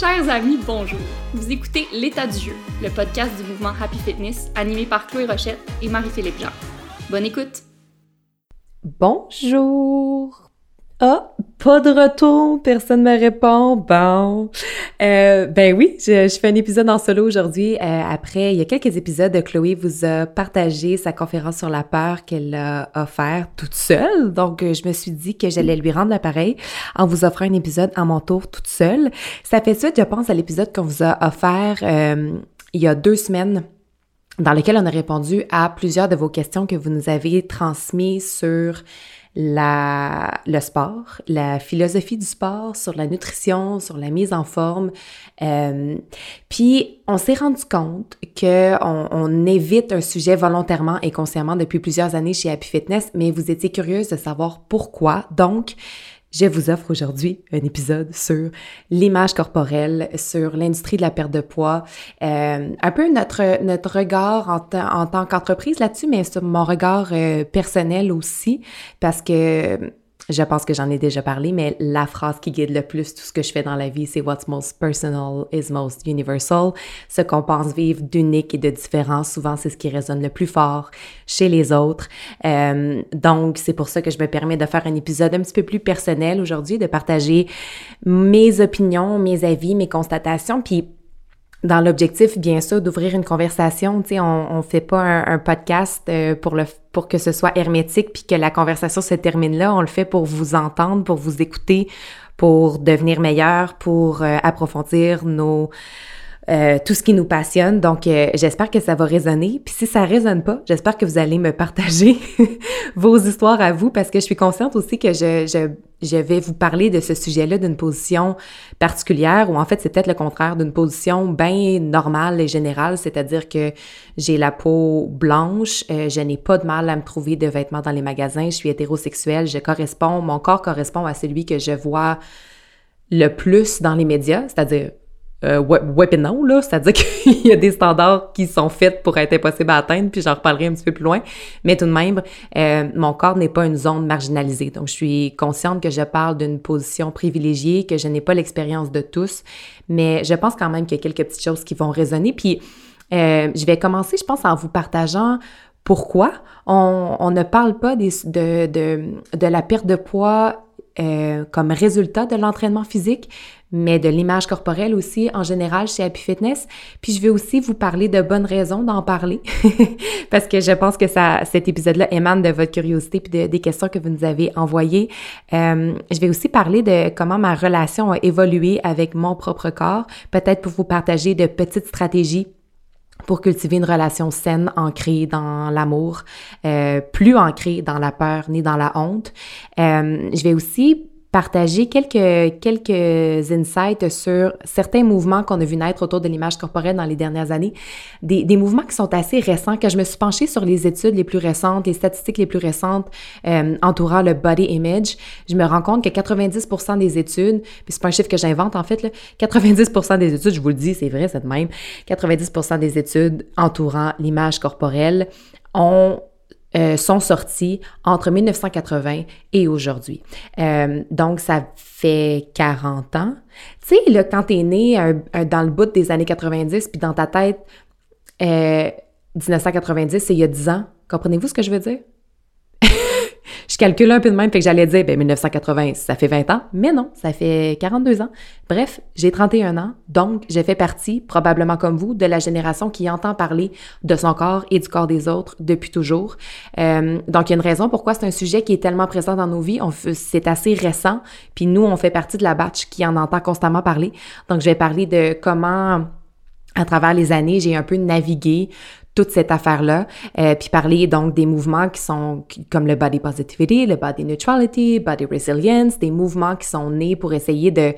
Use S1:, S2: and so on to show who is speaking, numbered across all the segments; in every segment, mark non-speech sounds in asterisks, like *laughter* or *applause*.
S1: Chers amis, bonjour. Vous écoutez L'état du jeu, le podcast du mouvement Happy Fitness animé par Chloé Rochette et Marie-Philippe Jean. Bonne écoute.
S2: Bonjour. Ah, pas de retour, personne ne me répond. Bon. Euh, ben oui, je, fais un épisode en solo aujourd'hui. Euh, après, il y a quelques épisodes, Chloé vous a partagé sa conférence sur la peur qu'elle a offert toute seule. Donc, euh, je me suis dit que j'allais lui rendre l'appareil en vous offrant un épisode à mon tour toute seule. Ça fait suite, je pense, à l'épisode qu'on vous a offert il y a deux semaines dans lequel on a répondu à plusieurs de vos questions que vous nous avez transmises sur la, le sport, la philosophie du sport, sur la nutrition, sur la mise en forme. Euh, puis on s'est rendu compte que on, évite un sujet volontairement et consciemment depuis plusieurs années chez Happy Fitness, mais vous étiez curieuse de savoir pourquoi. Donc, je vous offre aujourd'hui un épisode sur l'image corporelle, sur l'industrie de la perte de poids, euh, un peu notre, notre regard en, en tant qu'entreprise là-dessus, mais sur mon regard euh, personnel aussi, parce que je pense que j'en ai déjà parlé, mais la phrase qui guide le plus tout ce que je fais dans la vie, c'est What's most personal is most universal. Ce qu'on pense vivre d'unique et de différent, souvent, c'est ce qui résonne le plus fort chez les autres. Euh, donc, c'est pour ça que je me permets de faire un épisode un petit peu plus personnel aujourd'hui, de partager mes opinions, mes avis, mes constatations, puis dans l'objectif, bien sûr, d'ouvrir une conversation. Tu sais, on, on fait pas un, podcast euh, pour le pour que ce soit hermétique puis que la conversation se termine là. On le fait pour vous entendre, pour vous écouter, pour devenir meilleur, pour euh, approfondir nos euh, tout ce qui nous passionne. Donc, euh, j'espère que ça va résonner. Puis si ça résonne pas, j'espère que vous allez me partager *laughs* vos histoires à vous parce que je suis consciente aussi que je, je, je vais vous parler de ce sujet-là d'une position particulière ou en fait, c'est peut-être le contraire d'une position bien normale et générale, c'est-à-dire que j'ai la peau blanche, euh, je n'ai pas de mal à me trouver de vêtements dans les magasins, je suis hétérosexuelle, je correspond, mon corps correspond à celui que je vois le plus dans les médias, c'est-à-dire euh, non, là, c'est-à-dire *laughs* qu'il y a des standards qui sont faits pour être impossibles à atteindre, puis j'en reparlerai un petit peu plus loin, mais tout de même, euh, mon corps n'est pas une zone marginalisée, donc je suis consciente que je parle d'une position privilégiée, que je n'ai pas l'expérience de tous, mais je pense quand même qu'il y a quelques petites choses qui vont résonner, puis euh, je vais commencer, je pense, en vous partageant pourquoi on, ne parle pas de, de la perte de poids euh, comme résultat de l'entraînement physique, mais de l'image corporelle aussi en général chez Happy Fitness. Puis je vais aussi vous parler de bonnes raisons d'en parler *laughs* parce que je pense que ça, cet épisode-là émane de votre curiosité puis des questions que vous nous avez envoyées. Euh, je vais aussi parler de comment ma relation a évolué avec mon propre corps, peut-être pour vous partager de petites stratégies pour cultiver une relation saine, ancrée dans l'amour, euh, plus ancrée dans la peur ni dans la honte. Euh, je vais aussi partager quelques, quelques insights sur certains mouvements qu'on a vu naître autour de l'image corporelle dans les dernières années. Des, des, mouvements qui sont assez récents, que je me suis penchée sur les études les plus récentes, les statistiques les plus récentes euh, entourant le body image. Je me rends compte que 90% des études, puis c'est pas un chiffre que j'invente en fait, là, 90% des études, je vous le dis, c'est vrai, c'est de même, 90% des études entourant l'image corporelle ont euh, sont sortis entre 1980 et aujourd'hui. Euh, donc, ça fait 40 ans. Tu sais, là, quand t'es né dans le bout des années 90, puis dans ta tête, 1990, euh, c'est il y a 10 ans. Comprenez-vous ce que je veux dire? Je calcule un peu de même, fait que j'allais dire, ben 1980, ça fait 20 ans, mais non, ça fait 42 ans. Bref, j'ai 31 ans, donc j'ai fait partie, probablement comme vous, de la génération qui entend parler de son corps et du corps des autres depuis toujours. Euh, donc, il y a une raison pourquoi c'est un sujet qui est tellement présent dans nos vies. C'est assez récent, puis nous, on fait partie de la batch qui en entend constamment parler. Donc, je vais parler de comment à travers les années, j'ai un peu navigué toute cette affaire-là, euh, puis parler donc des mouvements qui sont comme le body positivity, le body neutrality, body resilience, des mouvements qui sont nés pour essayer de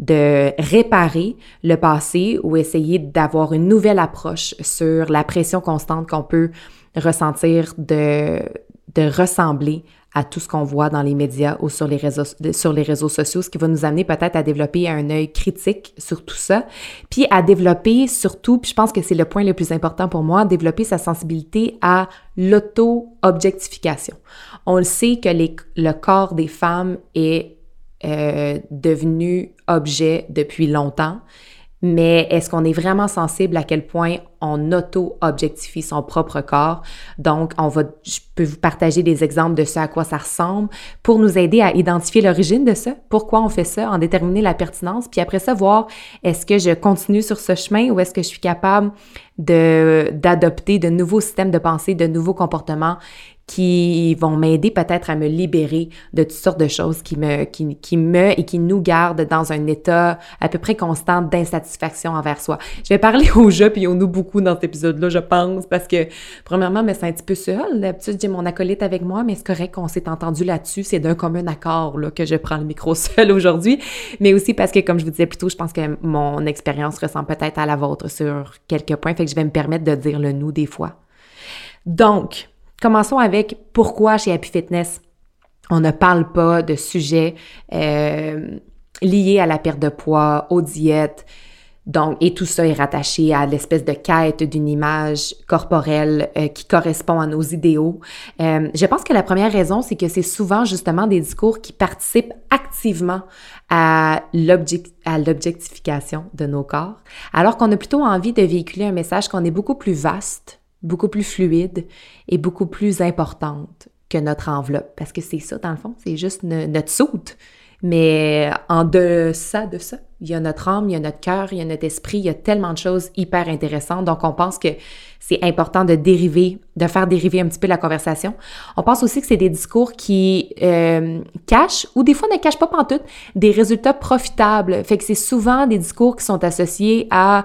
S2: de réparer le passé ou essayer d'avoir une nouvelle approche sur la pression constante qu'on peut ressentir de de ressembler à tout ce qu'on voit dans les médias ou sur les réseaux, sur les réseaux sociaux, ce qui va nous amener peut-être à développer un œil critique sur tout ça, puis à développer surtout, puis je pense que c'est le point le plus important pour moi, développer sa sensibilité à l'auto-objectification. On le sait que le corps des femmes est euh, devenu objet depuis longtemps, mais est-ce qu'on est vraiment sensible à quel point on auto-objectifie son propre corps? Donc, on va, je peux vous partager des exemples de ce à quoi ça ressemble pour nous aider à identifier l'origine de ça, pourquoi on fait ça, en déterminer la pertinence, puis après ça, voir est-ce que je continue sur ce chemin ou est-ce que je suis capable d'adopter de nouveaux systèmes de pensée, de nouveaux comportements qui vont m'aider peut-être à me libérer de toutes sortes de choses qui me, qui, qui me et qui nous gardent dans un état à peu près constant d'insatisfaction envers soi. Je vais parler *laughs* au jeu puis au nous beaucoup dans cet épisode-là, je pense, parce que premièrement, me sens un petit peu seule. D'habitude, j'ai mon acolyte avec moi, mais c'est correct qu'on s'est entendu là-dessus. C'est d'un commun accord là, que je prends le micro *laughs* seul aujourd'hui, mais aussi parce que, comme je vous disais plus tôt, je pense que mon expérience ressemble peut-être à la vôtre sur quelques points, fait que je vais me permettre de dire le nous des fois. Donc, Commençons avec pourquoi chez Happy Fitness, on ne parle pas de sujets euh, liés à la perte de poids, aux diètes. Donc, et tout ça est rattaché à l'espèce de quête d'une image corporelle euh, qui correspond à nos idéaux. Euh, je pense que la première raison, c'est que c'est souvent justement des discours qui participent activement à l'objectification de nos corps, alors qu'on a plutôt envie de véhiculer un message qu'on est beaucoup plus vaste, beaucoup plus fluide et beaucoup plus importante que notre enveloppe. Parce que c'est ça, dans le fond, c'est juste notre soute. Mais en deçà de ça, il y a notre âme, il y a notre cœur, il y a notre esprit, il y a tellement de choses hyper intéressantes. Donc, on pense que c'est important de dériver, de faire dériver un petit peu la conversation. On pense aussi que c'est des discours qui euh, cachent, ou des fois ne cachent pas pantoute, des résultats profitables. Fait que c'est souvent des discours qui sont associés à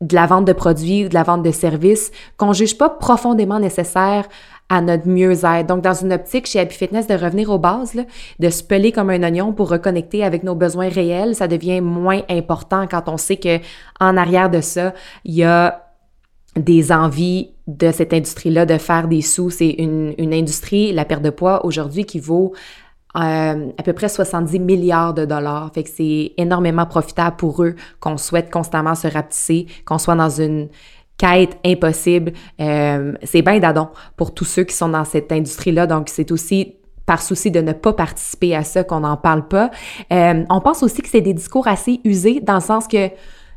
S2: de la vente de produits, de la vente de services qu'on juge pas profondément nécessaire à notre mieux-être. Donc, dans une optique chez Happy Fitness de revenir aux bases, de se peler comme un oignon pour reconnecter avec nos besoins réels, ça devient moins important quand on sait que en arrière de ça, il y a des envies de cette industrie-là de faire des sous. C'est une industrie, la perte de poids aujourd'hui, qui vaut euh, à peu près 70 milliards de dollars. Fait que c'est énormément profitable pour eux qu'on souhaite constamment se rapetisser, qu'on soit dans une quête impossible. Euh, c'est bien d'adon pour tous ceux qui sont dans cette industrie-là. Donc, c'est aussi par souci de ne pas participer à ça qu'on n'en parle pas. Euh, on pense aussi que c'est des discours assez usés dans le sens que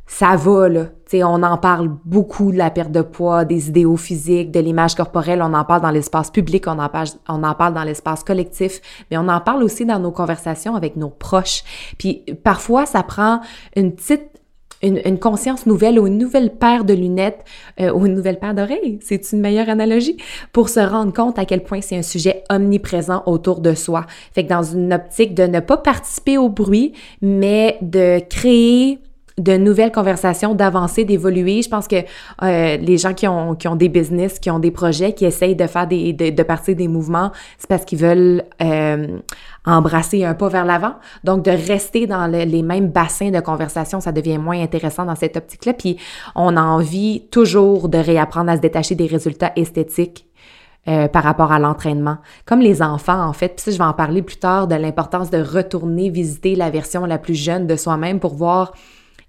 S2: ça va, là. sais, on en parle beaucoup de la perte de poids, des idéaux physiques, de l'image corporelle, on en parle dans l'espace public, on en, parle, on en parle dans l'espace collectif, mais on en parle aussi dans nos conversations avec nos proches. Puis parfois, ça prend une petite une, une, conscience nouvelle ou une nouvelle paire de lunettes euh, ou une nouvelle paire d'oreilles, c'est une meilleure analogie, pour se rendre compte à quel point c'est un sujet omniprésent autour de soi. Fait que dans une optique de ne pas participer au bruit, mais de créer de nouvelles conversations, d'avancer, d'évoluer. Je pense que euh, les gens qui ont, qui ont des business, qui ont des projets, qui essayent de faire des, de, de partir des mouvements, c'est parce qu'ils veulent euh, embrasser un pas vers l'avant. Donc, de rester dans les mêmes bassins de conversation, ça devient moins intéressant dans cette optique-là. Puis, on a envie toujours de réapprendre à se détacher des résultats esthétiques euh, par rapport à l'entraînement. Comme les enfants, en fait. Puis ça, je vais en parler plus tard de l'importance de retourner visiter la version la plus jeune de soi-même pour voir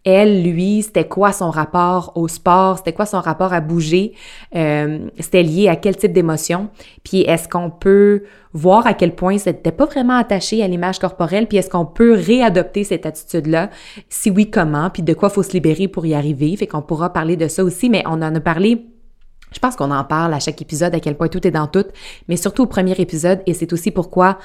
S2: elle, lui, c'était quoi son rapport au sport, c'était quoi son rapport à bouger, euh, c'était lié à quel type d'émotion, puis est-ce qu'on peut voir à quel point c'était pas vraiment attaché à l'image corporelle, puis est-ce qu'on peut réadopter cette attitude-là, si oui, comment, puis de quoi faut se libérer pour y arriver, fait qu'on pourra parler de ça aussi, mais on en a parlé je pense qu'on en parle à chaque épisode, à quel point tout est dans tout, mais surtout au premier épisode, et c'est aussi pourquoi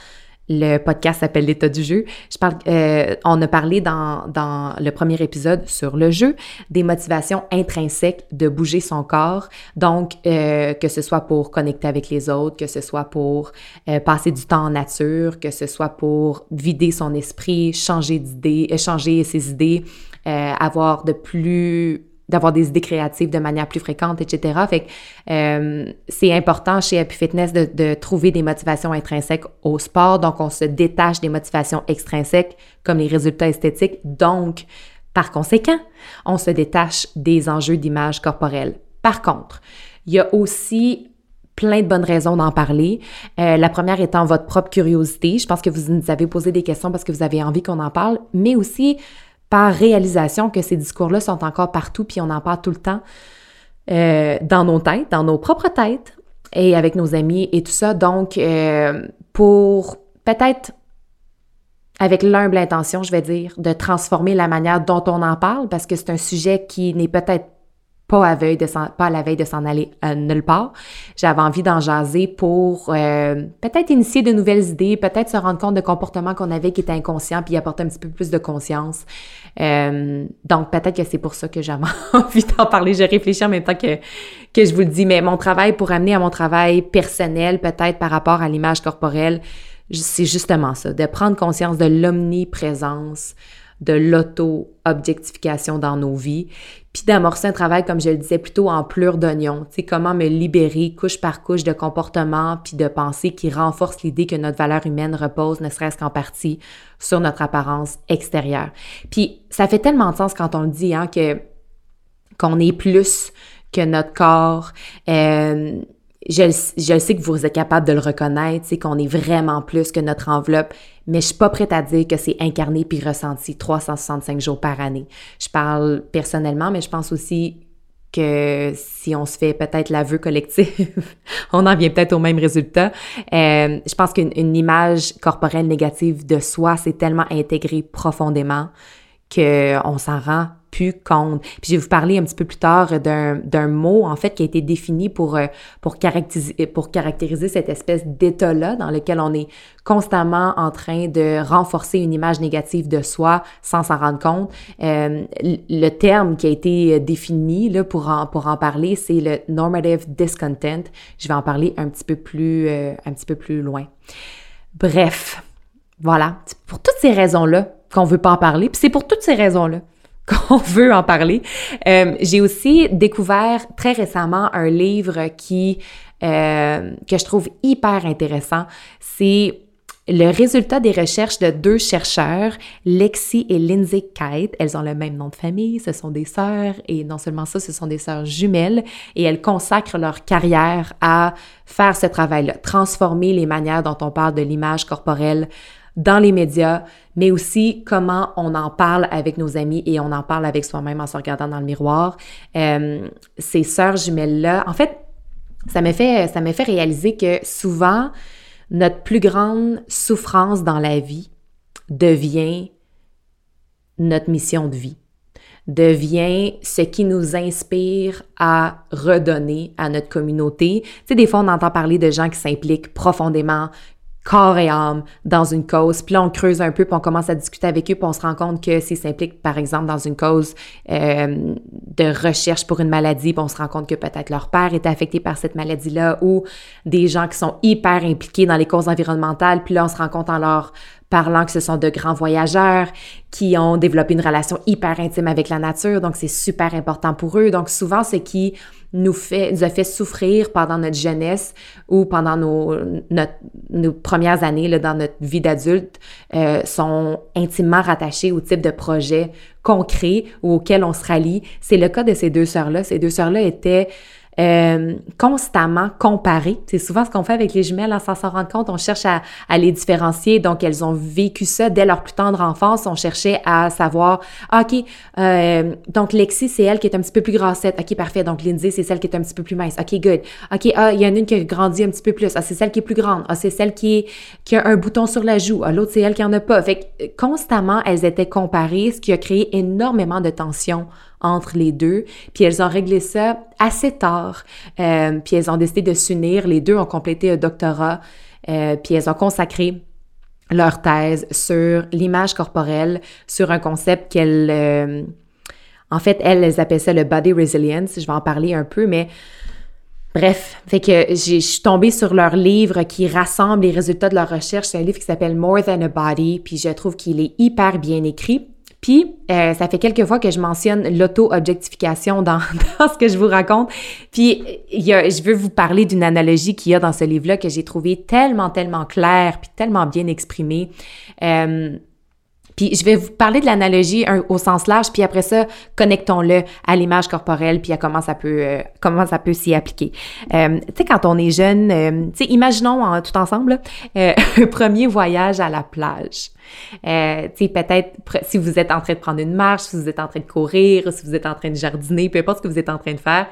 S2: le podcast s'appelle L'état du jeu. Je parle, euh, on a parlé dans, dans le premier épisode sur le jeu des motivations intrinsèques de bouger son corps. Donc, euh, que ce soit pour connecter avec les autres, que ce soit pour euh, passer du temps en nature, que ce soit pour vider son esprit, changer d'idées, changer ses idées, avoir de plus d'avoir des idées créatives de manière plus fréquente, etc. Fait que euh, c'est important chez Happy Fitness de, de, trouver des motivations intrinsèques au sport. Donc, on se détache des motivations extrinsèques comme les résultats esthétiques. Donc, par conséquent, on se détache des enjeux d'image corporelle. Par contre, il y a aussi plein de bonnes raisons d'en parler. Euh, la première étant votre propre curiosité. Je pense que vous nous avez posé des questions parce que vous avez envie qu'on en parle, mais aussi par réalisation que ces discours-là sont encore partout, puis on en parle tout le temps euh, dans nos têtes, dans nos propres têtes et avec nos amis et tout ça. Donc, euh, pour peut-être avec l'humble intention, je vais dire, de transformer la manière dont on en parle, parce que c'est un sujet qui n'est peut-être pas à, veille de pas à la veille de s'en aller euh, nulle part. J'avais envie d'en jaser pour euh, peut-être initier de nouvelles idées, peut-être se rendre compte de comportements qu'on avait qui étaient inconscients, puis apporter un petit peu plus de conscience. Euh, donc peut-être que c'est pour ça que j'avais *laughs* envie d'en parler. Je réfléchis en même temps que, que je vous le dis, mais mon travail, pour amener à mon travail personnel, peut-être par rapport à l'image corporelle, c'est justement ça, de prendre conscience de l'omniprésence, de l'auto-objectification dans nos vies, puis d'amorcer un travail, comme je le disais, plutôt en pleurs d'oignon. Tu sais, comment me libérer couche par couche de comportements puis de pensées qui renforcent l'idée que notre valeur humaine repose, ne serait-ce qu'en partie, sur notre apparence extérieure. Puis ça fait tellement de sens quand on le dit, hein, que qu'on est plus que notre corps. Euh, je, je, sais que vous êtes capable de le reconnaître, c'est qu'on est vraiment plus que notre enveloppe, mais je suis pas prête à dire que c'est incarné puis ressenti 365 jours par année. Je parle personnellement, mais je pense aussi que si on se fait peut-être l'aveu collectif, *laughs* on en vient peut-être au même résultat. Euh, je pense qu'une image corporelle négative de soi, c'est tellement intégré profondément qu'on s'en rend plus compte. Puis je vais vous parler un petit peu plus tard d'un mot, en fait, qui a été défini pour, euh, pour, caractériser, pour caractériser cette espèce d'état-là dans lequel on est constamment en train de renforcer une image négative de soi sans s'en rendre compte. Euh, le terme qui a été défini là, pour, en, pour en parler, c'est le normative discontent. Je vais en parler un petit peu plus, euh, un petit peu plus loin. Bref, voilà. Pour toutes ces raisons-là, qu'on veut pas en parler. Puis c'est pour toutes ces raisons-là *laughs* qu'on veut en parler. Euh, j'ai aussi découvert très récemment un livre qui euh, que je trouve hyper intéressant. C'est le résultat des recherches de deux chercheurs, Lexi et Lindsay Kite. Elles ont le même nom de famille, ce sont des sœurs et non seulement ça, ce sont des sœurs jumelles et elles consacrent leur carrière à faire ce travail-là, transformer les manières dont on parle de l'image corporelle dans les médias, mais aussi comment on en parle avec nos amis et on en parle avec soi-même en se regardant dans le miroir. Euh, ces sœurs jumelles-là, en fait, ça m'a fait, fait réaliser que souvent, notre plus grande souffrance dans la vie devient notre mission de vie devient ce qui nous inspire à redonner à notre communauté. Tu sais, des fois, on entend parler de gens qui s'impliquent profondément, corps et âme dans une cause. Puis là, on creuse un peu, puis on commence à discuter avec eux, puis on se rend compte que s'ils s'impliquent, par exemple, dans une cause euh, de recherche pour une maladie, puis on se rend compte que peut-être leur père est affecté par cette maladie-là, ou des gens qui sont hyper impliqués dans les causes environnementales, puis là, on se rend compte en leur parlant que ce sont de grands voyageurs qui ont développé une relation hyper intime avec la nature, donc c'est super important pour eux. Donc souvent, ce qui nous, fait, nous a fait souffrir pendant notre jeunesse ou pendant nos, nos premières années là, dans notre vie d'adulte euh, sont intimement rattachés au type de projet concret ou auquel on se rallie. C'est le cas de ces deux sœurs-là. Ces deux sœurs-là étaient euh, constamment comparer. C'est souvent ce qu'on fait avec les jumelles, hein, sans s'en rendre compte, on cherche à, les différencier. Donc, elles ont vécu ça dès leur plus tendre enfance. On cherchait à savoir, ah, OK, euh, donc Lexi, c'est elle qui est un petit peu plus grassette. OK, parfait. Donc, Lindsay, c'est celle qui est un petit peu plus mince. OK, good. OK, ah, il y en a une qui a grandi un petit peu plus. Ah, c'est celle qui est plus grande. Ah, c'est celle qui, a un bouton sur la joue. Ah, l'autre, c'est elle qui en a pas. Fait que, constamment, elles étaient comparées, ce qui a créé énormément de tension entre les deux. Puis elles ont réglé ça assez tard. Euh, puis elles ont décidé de s'unir. Les deux ont complété un doctorat. Euh, puis elles ont consacré leur thèse sur l'image corporelle, sur un concept qu'elles... Euh, en fait, elles, elles appellent ça le body resilience. Je vais en parler un peu, mais... Bref, fait que je suis tombée sur leur livre qui rassemble les résultats de leur recherche. C'est un livre qui s'appelle More Than a Body, puis je trouve qu'il est hyper bien écrit. Puis, euh, ça fait quelques fois que je mentionne l'auto-objectification dans, *laughs* ce que je vous raconte. Puis, je veux vous parler d'une analogie qu'il y a dans ce livre-là que j'ai trouvé tellement, tellement claire, puis tellement bien exprimée. Euh, puis je vais vous parler de l'analogie au sens large, puis après ça, connectons-le à l'image corporelle, puis à comment ça peut euh, comment ça peut s'y appliquer. Euh, tu sais, quand on est jeune, euh, tu sais, imaginons tout ensemble *laughs* un premier voyage à la plage. Euh, peut-être si vous êtes en train de prendre une marche, si vous êtes en train de courir, si vous êtes en train de jardiner, peu importe ce que vous êtes en train de faire,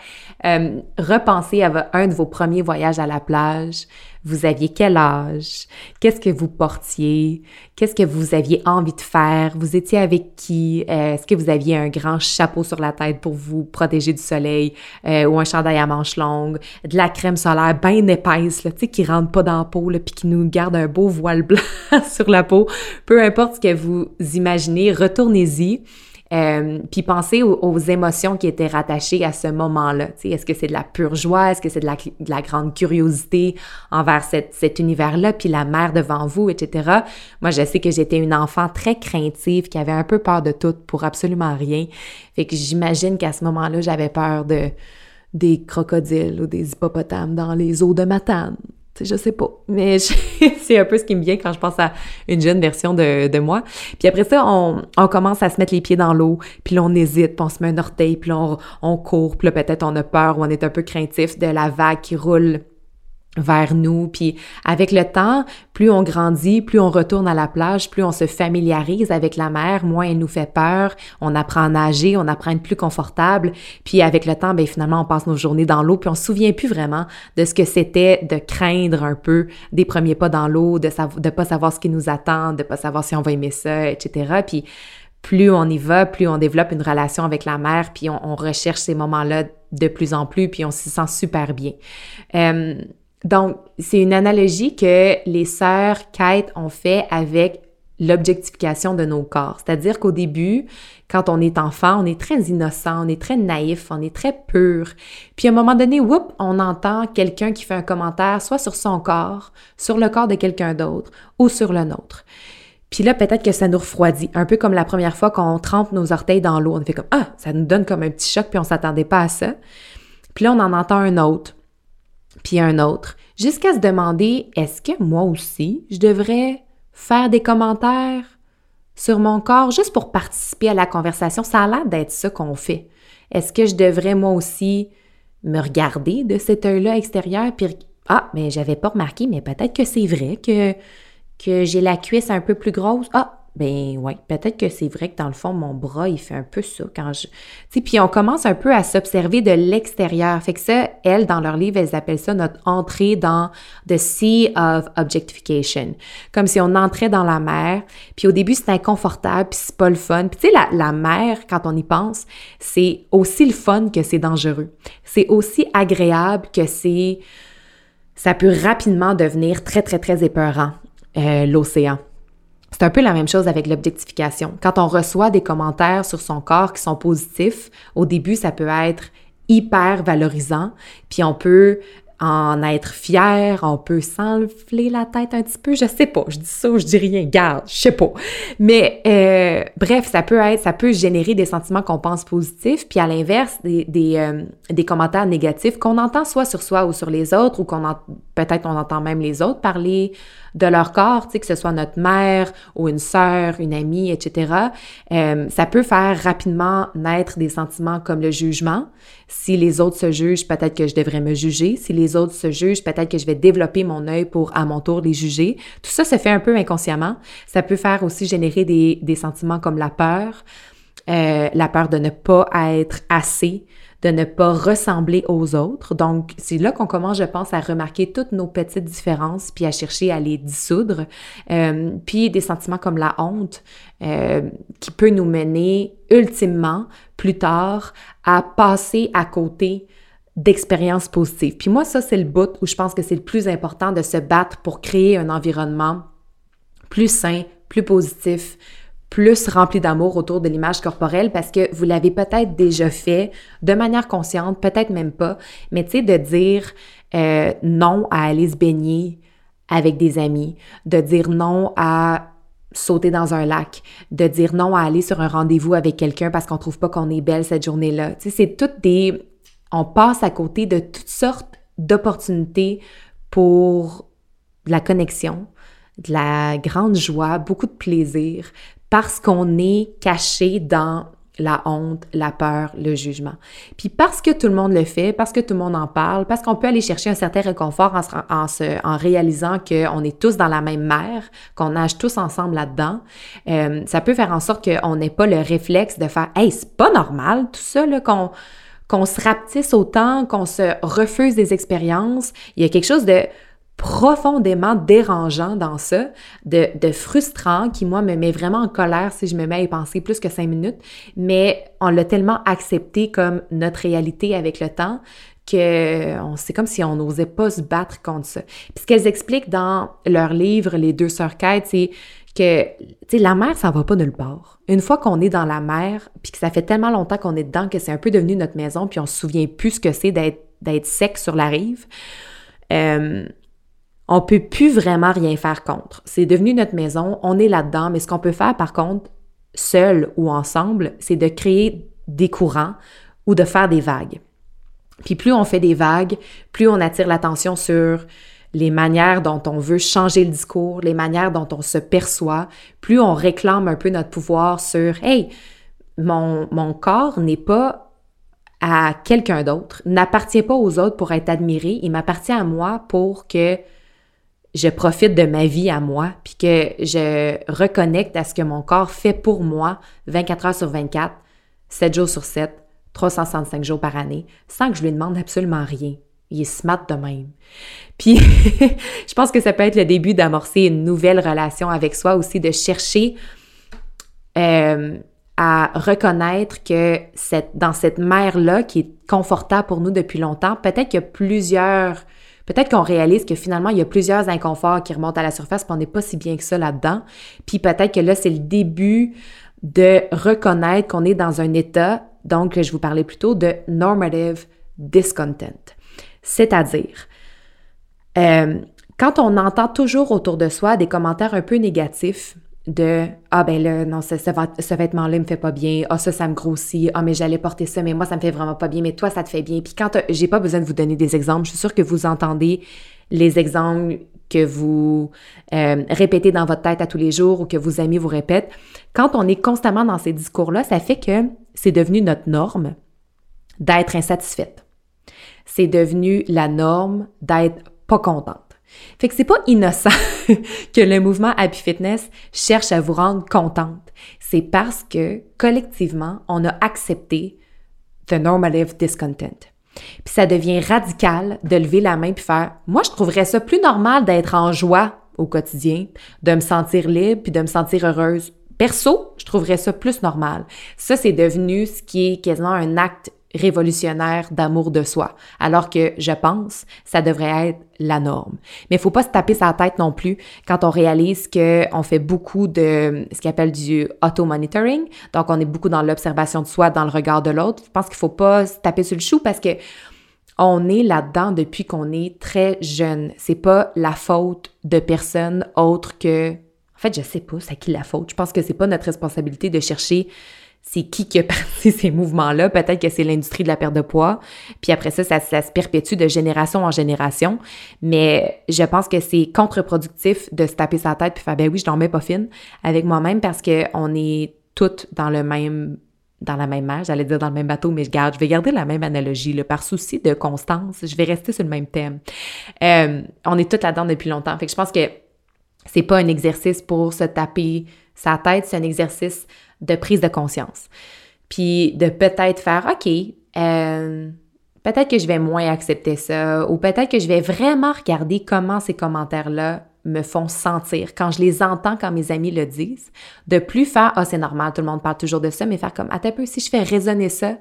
S2: repensez à un de vos premiers voyages à la plage vous aviez quel âge, qu'est-ce que vous portiez, qu'est-ce que vous aviez envie de faire, vous étiez avec qui, euh, est-ce que vous aviez un grand chapeau sur la tête pour vous protéger du soleil euh, ou un chandail à manches longues, de la crème solaire bien épaisse, tu sais, qui rentre pas dans la peau, là, puis qui nous garde un beau voile blanc *laughs* sur la peau? Peu importe ce que vous imaginez, retournez-y. Euh, puis pensez aux, émotions qui étaient rattachées à ce moment-là. Est-ce que c'est de la pure joie? Est-ce que c'est de la, de la, grande curiosité envers cet univers-là? Puis la mer devant vous, etc. Moi, je sais que j'étais une enfant très craintive, qui avait un peu peur de tout pour absolument rien. Fait que j'imagine qu'à ce moment-là, j'avais peur de des crocodiles ou des hippopotames dans les eaux de Matane je sais pas, mais *laughs* c'est un peu ce qui me vient quand je pense à une jeune version de, de moi. Puis après ça, on, on, commence à se mettre les pieds dans l'eau, puis là, on hésite, puis on se met un orteil, puis là, on, on court, puis là, peut-être on a peur ou on est un peu craintif de la vague qui roule vers nous. Puis avec le temps, plus on grandit, plus on retourne à la plage, plus on se familiarise avec la mer, moins elle nous fait peur, on apprend à nager, on apprend à être plus confortable. Puis avec le temps, ben finalement, on passe nos journées dans l'eau, puis on se souvient plus vraiment de ce que c'était de craindre un peu des premiers pas dans l'eau, de ne pas savoir ce qui nous attend, de pas savoir si on va aimer ça, etc. Puis plus on y va, plus on développe une relation avec la mer, puis on, recherche ces moments-là de plus en plus, puis on s'y sent super bien. Euh, donc, c'est une analogie que les sœurs Kate ont fait avec l'objectification de nos corps. C'est-à-dire qu'au début, quand on est enfant, on est très innocent, on est très naïf, on est très pur. Puis à un moment donné, whoop, on entend quelqu'un qui fait un commentaire, soit sur son corps, sur le corps de quelqu'un d'autre ou sur le nôtre. Puis là, peut-être que ça nous refroidit, un peu comme la première fois qu'on trempe nos orteils dans l'eau. On fait comme Ah, ça nous donne comme un petit choc, puis on s'attendait pas à ça. Puis là, on en entend un autre puis un autre, jusqu'à se demander est-ce que moi aussi, je devrais faire des commentaires sur mon corps juste pour participer à la conversation? Ça a l'air d'être ça qu'on fait. Est-ce que je devrais moi aussi me regarder de cet œil-là extérieur puis ah, mais j'avais pas remarqué, mais peut-être que c'est vrai que que j'ai la cuisse un peu plus grosse. Ah, ben ouais, peut-être que c'est vrai que dans le fond, mon bras, il fait un peu ça quand je... Tu puis on commence un peu à s'observer de l'extérieur. Fait que ça, elles, dans leur livre, elles appellent ça notre entrée dans the sea of objectification. Comme si on entrait dans la mer, puis au début, c'est inconfortable, puis c'est pas le fun. Puis tu sais, la, la mer, quand on y pense, c'est aussi le fun que c'est dangereux. C'est aussi agréable que c'est... Ça peut rapidement devenir très, très, très épeurant, euh, l'océan. C'est un peu la même chose avec l'objectification. Quand on reçoit des commentaires sur son corps qui sont positifs, au début, ça peut être hyper valorisant, puis on peut en être fier, on peut s'enfler la tête un petit peu, je sais pas, je dis ça, je dis rien, garde, je sais pas. Mais euh, bref, ça peut être, ça peut générer des sentiments qu'on pense positifs, puis à l'inverse, des, des, euh, des, commentaires négatifs qu'on entend soit sur soi ou sur les autres, ou qu'on peut-être on entend même les autres parler de leur corps, que ce soit notre mère ou une sœur, une amie, etc., euh, ça peut faire rapidement naître des sentiments comme le jugement. Si les autres se jugent, peut-être que je devrais me juger. Si les autres se jugent, peut-être que je vais développer mon œil pour à mon tour les juger. Tout ça se fait un peu inconsciemment. Ça peut faire aussi générer des, des sentiments comme la peur, euh, la peur de ne pas être assez, de ne pas ressembler aux autres. Donc, c'est là qu'on commence, je pense, à remarquer toutes nos petites différences, puis à chercher à les dissoudre. Euh, puis des sentiments comme la honte, euh, qui peut nous mener ultimement, plus tard, à passer à côté d'expériences positives. Puis moi, ça, c'est le bout où je pense que c'est le plus important de se battre pour créer un environnement plus sain, plus positif, plus rempli d'amour autour de l'image corporelle parce que vous l'avez peut-être déjà fait de manière consciente, peut-être même pas, mais tu sais, de dire euh, non à aller se baigner avec des amis, de dire non à sauter dans un lac, de dire non à aller sur un rendez-vous avec quelqu'un parce qu'on trouve pas qu'on est belle cette journée-là. Tu sais, c'est toutes des... On passe à côté de toutes sortes d'opportunités pour la connexion, de la grande joie, beaucoup de plaisir, parce qu'on est caché dans la honte, la peur, le jugement. Puis parce que tout le monde le fait, parce que tout le monde en parle, parce qu'on peut aller chercher un certain réconfort en, en, réalisant qu'on est tous dans la même mer, qu'on nage tous ensemble là-dedans, euh, ça peut faire en sorte qu'on n'ait pas le réflexe de faire « Hey, c'est pas normal tout ça, qu'on qu'on se rapetisse autant, qu'on se refuse des expériences. » Il y a quelque chose de profondément dérangeant dans ça, de, frustrant, qui, moi, me met vraiment en colère si je me mets à y penser plus que cinq minutes, mais on l'a tellement accepté comme notre réalité avec le temps que c'est comme si on n'osait pas se battre contre ça. Puis ce qu'elles expliquent dans leur livre, Les deux sœurs quêtes, c'est que, la mer, ça va pas nulle part. Une fois qu'on est dans la mer, puis que ça fait tellement longtemps qu'on est dedans que c'est un peu devenu notre maison, puis on se souvient plus ce que c'est d'être sec sur la rive, euh, on peut plus vraiment rien faire contre. C'est devenu notre maison, on est là-dedans, mais ce qu'on peut faire, par contre, seul ou ensemble, c'est de créer des courants ou de faire des vagues. Puis plus on fait des vagues, plus on attire l'attention sur les manières dont on veut changer le discours, les manières dont on se perçoit, plus on réclame un peu notre pouvoir sur Hey, mon, mon corps n'est pas à quelqu'un d'autre, n'appartient pas aux autres pour être admiré, il m'appartient à moi pour que je profite de ma vie à moi, puis que je reconnecte à ce que mon corps fait pour moi 24 heures sur 24, 7 jours sur 7, 365 jours par année, sans que je lui demande absolument rien. Il est smart de même. *laughs* Puis, *laughs* je pense que ça peut être le début d'amorcer une nouvelle relation avec soi aussi, de chercher euh, à reconnaître que cette, dans cette mer-là, qui est confortable pour nous depuis longtemps, peut-être qu'il y a plusieurs... Peut-être qu'on réalise que finalement, il y a plusieurs inconforts qui remontent à la surface, puis on n'est pas si bien que ça là-dedans. Puis peut-être que là, c'est le début de reconnaître qu'on est dans un état, donc je vous parlais plutôt de normative discontent. C'est-à-dire, euh, quand on entend toujours autour de soi des commentaires un peu négatifs de ah ben là non ce, ce, vêtement là me fait pas bien. Ah ça ça me grossit. Ah mais j'allais porter ça mais moi ça me fait vraiment pas bien. Mais toi ça te fait bien puis quand j'ai pas besoin de vous donner des exemples. Je suis sûre que vous entendez les exemples que vous euh, répétez dans votre tête à tous les jours ou que vos amis vous répètent. Quand on est constamment dans ces discours là ça fait que c'est devenu notre norme d'être insatisfaite. C'est devenu la norme d'être pas contente. Fait que c'est pas innocent *laughs* que le mouvement Happy Fitness cherche à vous rendre contente. C'est parce que collectivement, on a accepté the normative discontent. Puis ça devient radical de lever la main puis faire moi je trouverais ça plus normal d'être en joie au quotidien, de me sentir libre puis de me sentir heureuse. Perso, je trouverais ça plus normal. Ça c'est devenu ce qui est quasiment un acte révolutionnaire d'amour de soi, alors que je pense ça devrait être la norme. Mais il faut pas se taper sa tête non plus quand on réalise que on fait beaucoup de ce qu'on appelle du auto-monitoring, donc on est beaucoup dans l'observation de soi, dans le regard de l'autre. Je pense qu'il faut pas se taper sur le chou parce que on est là-dedans depuis qu'on est très jeune. C'est pas la faute de personne autre que en fait, je sais pas c'est qui la faute? Je pense que c'est pas notre responsabilité de chercher c'est qui qui a *laughs* parti ces mouvements-là. Peut-être que c'est l'industrie de la perte de poids. Puis après ça, ça, se perpétue de génération en génération. Mais je pense que c'est contre-productif de se taper sa tête puis faire, ben oui, je n'en mets pas fine avec moi-même parce qu'on est toutes dans le même dans la même mer, j'allais dire dans le même bateau, mais je garde, je vais garder la même analogie, là, par souci de constance, je vais rester sur le même thème. Euh, on est toutes là-dedans depuis longtemps, fait que je pense que c'est pas un exercice pour se taper sa tête, c'est un exercice de prise de conscience. Puis de peut-être faire, OK, euh, peut-être que je vais moins accepter ça, ou peut-être que je vais vraiment regarder comment ces commentaires-là me font sentir quand je les entends, quand mes amis le disent, de plus faire ah c'est normal, tout le monde parle toujours de ça, mais faire comme attends un peu si je fais résonner ça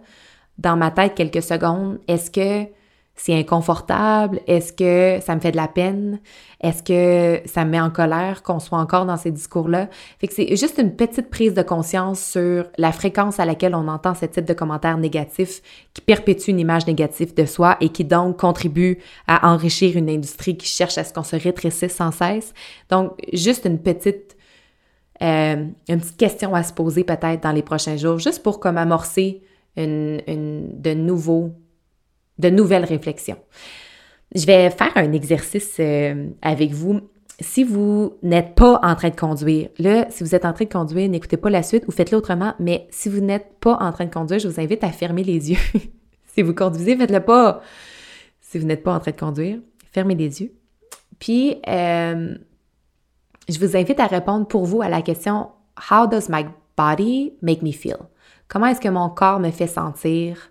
S2: dans ma tête quelques secondes, est-ce que c'est inconfortable? Est-ce que ça me fait de la peine? Est-ce que ça me met en colère qu'on soit encore dans ces discours-là? Fait que c'est juste une petite prise de conscience sur la fréquence à laquelle on entend ce type de commentaires négatifs qui perpétue une image négative de soi et qui donc contribue à enrichir une industrie qui cherche à ce qu'on se rétrécisse sans cesse. Donc, juste une petite, euh, question à se poser peut-être dans les prochains jours, juste pour comme amorcer une, de nouveaux de nouvelles réflexions. Je vais faire un exercice euh, avec vous. Si vous n'êtes pas en train de conduire, là, si vous êtes en train de conduire, n'écoutez pas la suite ou faites-le autrement, mais si vous n'êtes pas en train de conduire, je vous invite à fermer les yeux. *laughs* si vous conduisez, faites-le pas. Si vous n'êtes pas en train de conduire, fermez les yeux. Puis, euh, je vous invite à répondre pour vous à la question How does my body make me feel? Comment est-ce que mon corps me fait sentir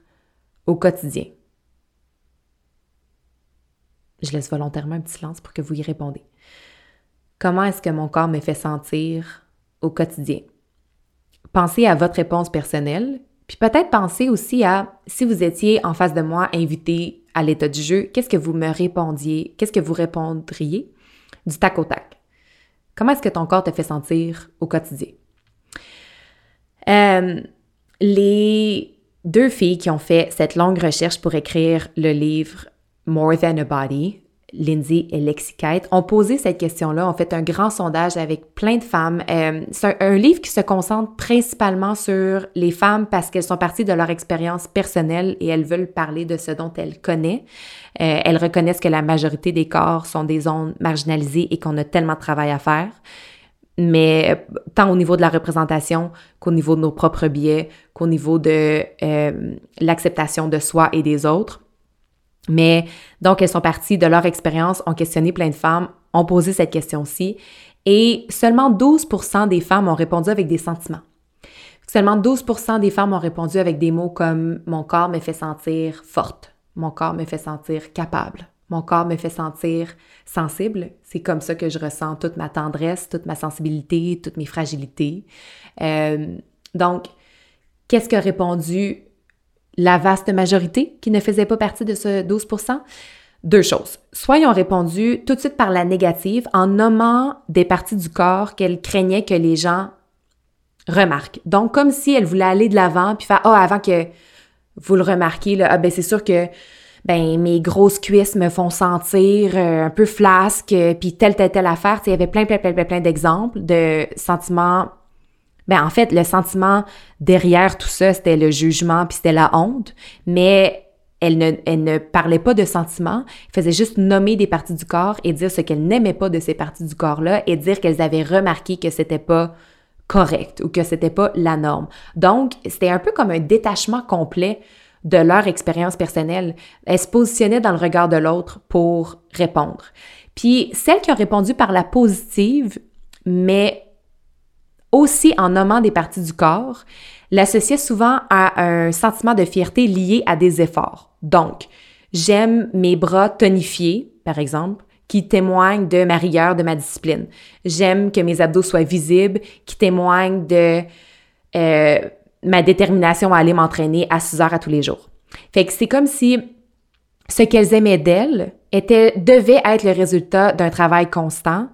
S2: au quotidien? Je laisse volontairement un petit silence pour que vous y répondez. Comment est-ce que mon corps me fait sentir au quotidien? Pensez à votre réponse personnelle, puis peut-être pensez aussi à si vous étiez en face de moi invité à l'état du jeu, qu'est-ce que vous me répondiez, qu'est-ce que vous répondriez? Du tac au tac? Comment est-ce que ton corps te fait sentir au quotidien? Euh, les deux filles qui ont fait cette longue recherche pour écrire le livre More Than a Body, Lindsay et Lexi Kate, ont posé cette question-là, ont fait un grand sondage avec plein de femmes. Euh, c'est un, livre qui se concentre principalement sur les femmes parce qu'elles sont parties de leur expérience personnelle et elles veulent parler de ce dont elles connaissent. Euh, elles reconnaissent que la majorité des corps sont des zones marginalisées et qu'on a tellement de travail à faire mais euh, tant au niveau de la représentation qu'au niveau de nos propres biais, qu'au niveau de l'acceptation de soi et des autres. Mais donc, elles sont parties de leur expérience, ont questionné plein de femmes, ont posé cette question-ci, et seulement 12 des femmes ont répondu avec des sentiments. Seulement 12 des femmes ont répondu avec des mots comme mon corps me fait sentir forte, mon corps me fait sentir capable, mon corps me fait sentir sensible. C'est comme ça que je ressens toute ma tendresse, toute ma sensibilité, toutes mes fragilités. Euh, donc, qu'est-ce qu'a répondu la vaste majorité qui ne faisait pas partie de ce 12% Deux choses. Soit ils ont répondu tout de suite par la négative en nommant des parties du corps qu'elles craignaient que les gens remarquent. Donc, comme si elles voulaient aller de l'avant puis faire, oh, avant que vous le remarquiez, là, ah, ben c'est sûr que ben mes grosses cuisses me font sentir euh, un peu flasque, puis telle, telle, telle affaire. il y avait plein, plein, plein, plein, plein d'exemples de sentiments. Ben en fait, le sentiment derrière tout ça, c'était le jugement, puis c'était la honte, mais elle ne, elle ne parlait pas de sentiments, elle faisait juste nommer des parties du corps et dire ce qu'elle n'aimait pas de ces parties du corps-là et dire qu'elles avaient remarqué que c'était pas correct ou que c'était pas la norme. Donc, c'était un peu comme un détachement complet de leur expérience personnelle. Elles se positionnaient dans le regard de l'autre pour répondre. Puis celles qui ont répondu par la positive, mais aussi en nommant des parties du corps, l'associaient souvent à un sentiment de fierté lié à des efforts. Donc, j'aime mes bras tonifiés, par exemple, qui témoignent de ma rigueur, de ma discipline. J'aime que mes abdos soient visibles, qui témoignent de euh, ma détermination à aller m'entraîner à 6 heures à tous les jours. Fait que c'est comme si ce qu'elles aimaient d'elles était, devait être le résultat d'un travail constant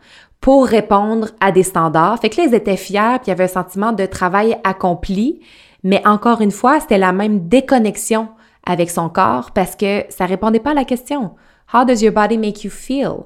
S2: pour répondre à des standards. Fait que là, elles étaient fières, puis il y avait un sentiment de travail accompli, mais encore une fois, c'était la même déconnexion avec son corps parce que ça répondait pas à la question. How does your body make you feel?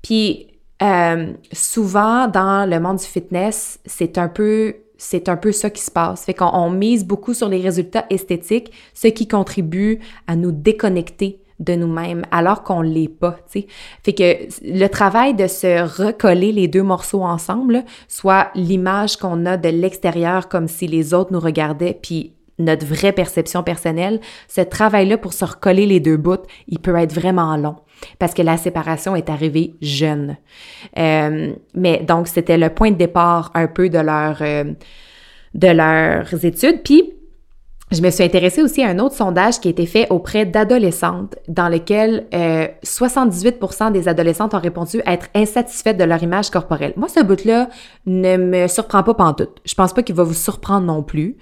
S2: Puis euh, souvent dans le monde du fitness, c'est un peu c'est un peu ça qui se passe. Fait qu'on mise beaucoup sur les résultats esthétiques, ce qui contribue à nous déconnecter de nous-mêmes alors qu'on l'est pas, tu sais. Fait que le travail de se recoller les deux morceaux ensemble, soit l'image qu'on a de l'extérieur comme si les autres nous regardaient, puis notre vraie perception personnelle, ce travail-là pour se recoller les deux bouts, il peut être vraiment long parce que la séparation est arrivée jeune. Euh, mais donc, c'était le point de départ un peu de, leur, euh, de leurs études. Puis, je me suis intéressée aussi à un autre sondage qui a été fait auprès d'adolescentes, dans lequel 78% euh, des adolescentes ont répondu être insatisfaites de leur image corporelle. Moi, ce bout-là ne me surprend pas pantoute. Je pense pas qu'il va vous surprendre non plus.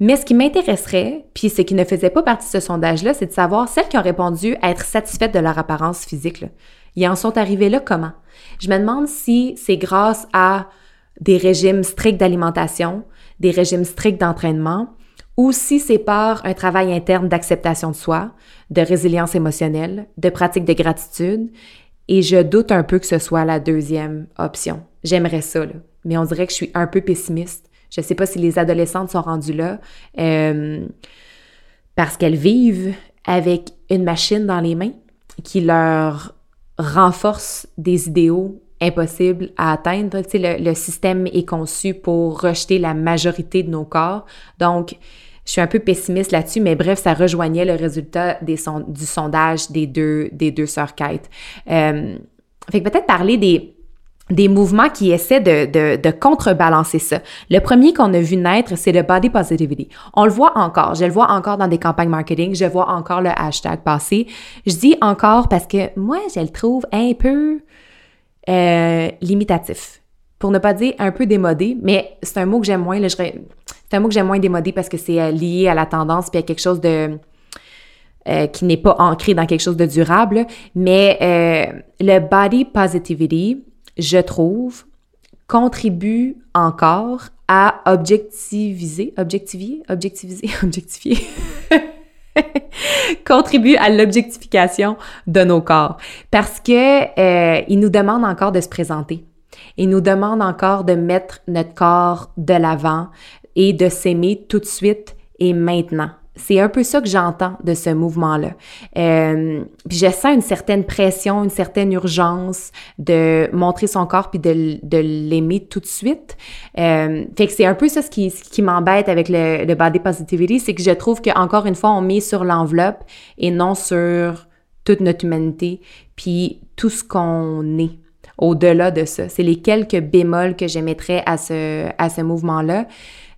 S2: Mais ce qui m'intéresserait, puis ce qui ne faisait pas partie de ce sondage-là, c'est de savoir celles qui ont répondu à être satisfaites de leur apparence physique. Là. Ils en sont arrivés là comment? Je me demande si c'est grâce à des régimes stricts d'alimentation, des régimes stricts d'entraînement, ou si c'est par un travail interne d'acceptation de soi, de résilience émotionnelle, de pratique de gratitude, et je doute un peu que ce soit la deuxième option. J'aimerais ça, là. mais on dirait que je suis un peu pessimiste je ne sais pas si les adolescentes sont rendues là euh, parce qu'elles vivent avec une machine dans les mains qui leur renforce des idéaux impossibles à atteindre. Tu sais, le, système est conçu pour rejeter la majorité de nos corps. Donc, je suis un peu pessimiste là-dessus, mais bref, ça rejoignait le résultat des du sondage des deux, des deux sœurs Kate. Euh, fait que peut-être parler des, des mouvements qui essaient de, de, contrebalancer ça. Le premier qu'on a vu naître, c'est le body positivity. On le voit encore. Je le vois encore dans des campagnes marketing. Je vois encore le hashtag passer. Je dis encore parce que moi, je le trouve un peu euh, limitatif. Pour ne pas dire un peu démodé, mais c'est un mot que j'aime moins. C'est un mot que j'aime moins démodé parce que c'est euh, lié à la tendance puis à quelque chose de euh, qui n'est pas ancré dans quelque chose de durable. Mais le body positivity, je trouve, contribue encore à objectiviser, objectivier, objectiviser, *laughs* objectifier. *laughs* contribue à l'objectification de nos corps parce que euh, il nous demande encore de se présenter. Il nous demande encore de mettre notre corps de l'avant et de s'aimer tout de suite et maintenant. C'est un peu ça que j'entends de ce mouvement-là. Euh, je sens une certaine pression, une certaine urgence de montrer son corps puis de, l'aimer tout de suite. Euh, fait que c'est un peu ça ce qui, m'embête avec le, le body positivity, c'est que je trouve qu'encore une fois, on met sur l'enveloppe et non sur toute notre humanité, puis tout ce qu'on est au-delà de ça. C'est les quelques bémols que j'émettrais à ce, à ce mouvement-là.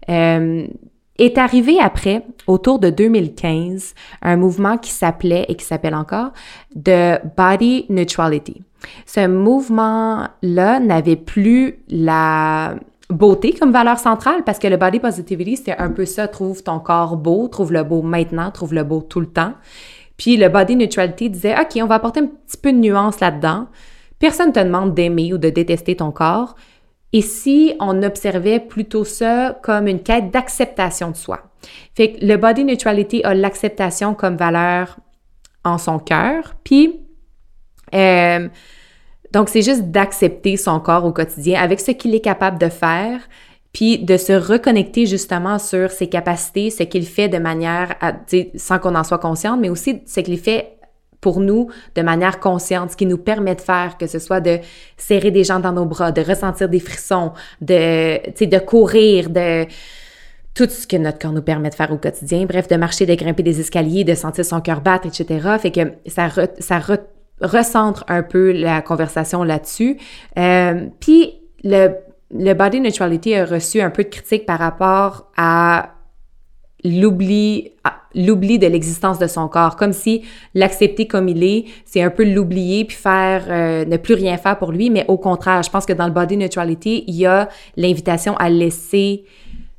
S2: Euh, est arrivé après, autour de 2015, un mouvement qui s'appelait et qui s'appelle encore The Body Neutrality. Ce mouvement-là n'avait plus la beauté comme valeur centrale parce que le body positivity, c'était un peu ça, trouve ton corps beau, trouve le beau maintenant, trouve le beau tout le temps. Puis le body neutrality disait, OK, on va apporter un petit peu de nuance là-dedans. Personne ne te demande d'aimer ou de détester ton corps. Et si on observait plutôt ça comme une quête d'acceptation de soi? Fait que le body neutrality a l'acceptation comme valeur en son cœur, puis euh, donc c'est juste d'accepter son corps au quotidien avec ce qu'il est capable de faire, puis de se reconnecter justement sur ses capacités, ce qu'il fait de manière sans qu'on en soit consciente, mais aussi ce qu'il fait pour nous de manière consciente, ce qui nous permet de faire, que ce soit de serrer des gens dans nos bras, de ressentir des frissons, de, de courir, de tout ce que notre corps nous permet de faire au quotidien. Bref, de marcher, de grimper des escaliers, de sentir son cœur battre, etc. Fait que ça, ça recentre un peu la conversation là-dessus. Euh, Puis le, le body neutrality a reçu un peu de critique par rapport à l'oubli, ah, l'oubli de l'existence de son corps, comme si l'accepter comme il est, c'est un peu l'oublier puis faire euh, ne plus rien faire pour lui, mais au contraire, je pense que dans le body neutrality, il y a l'invitation à laisser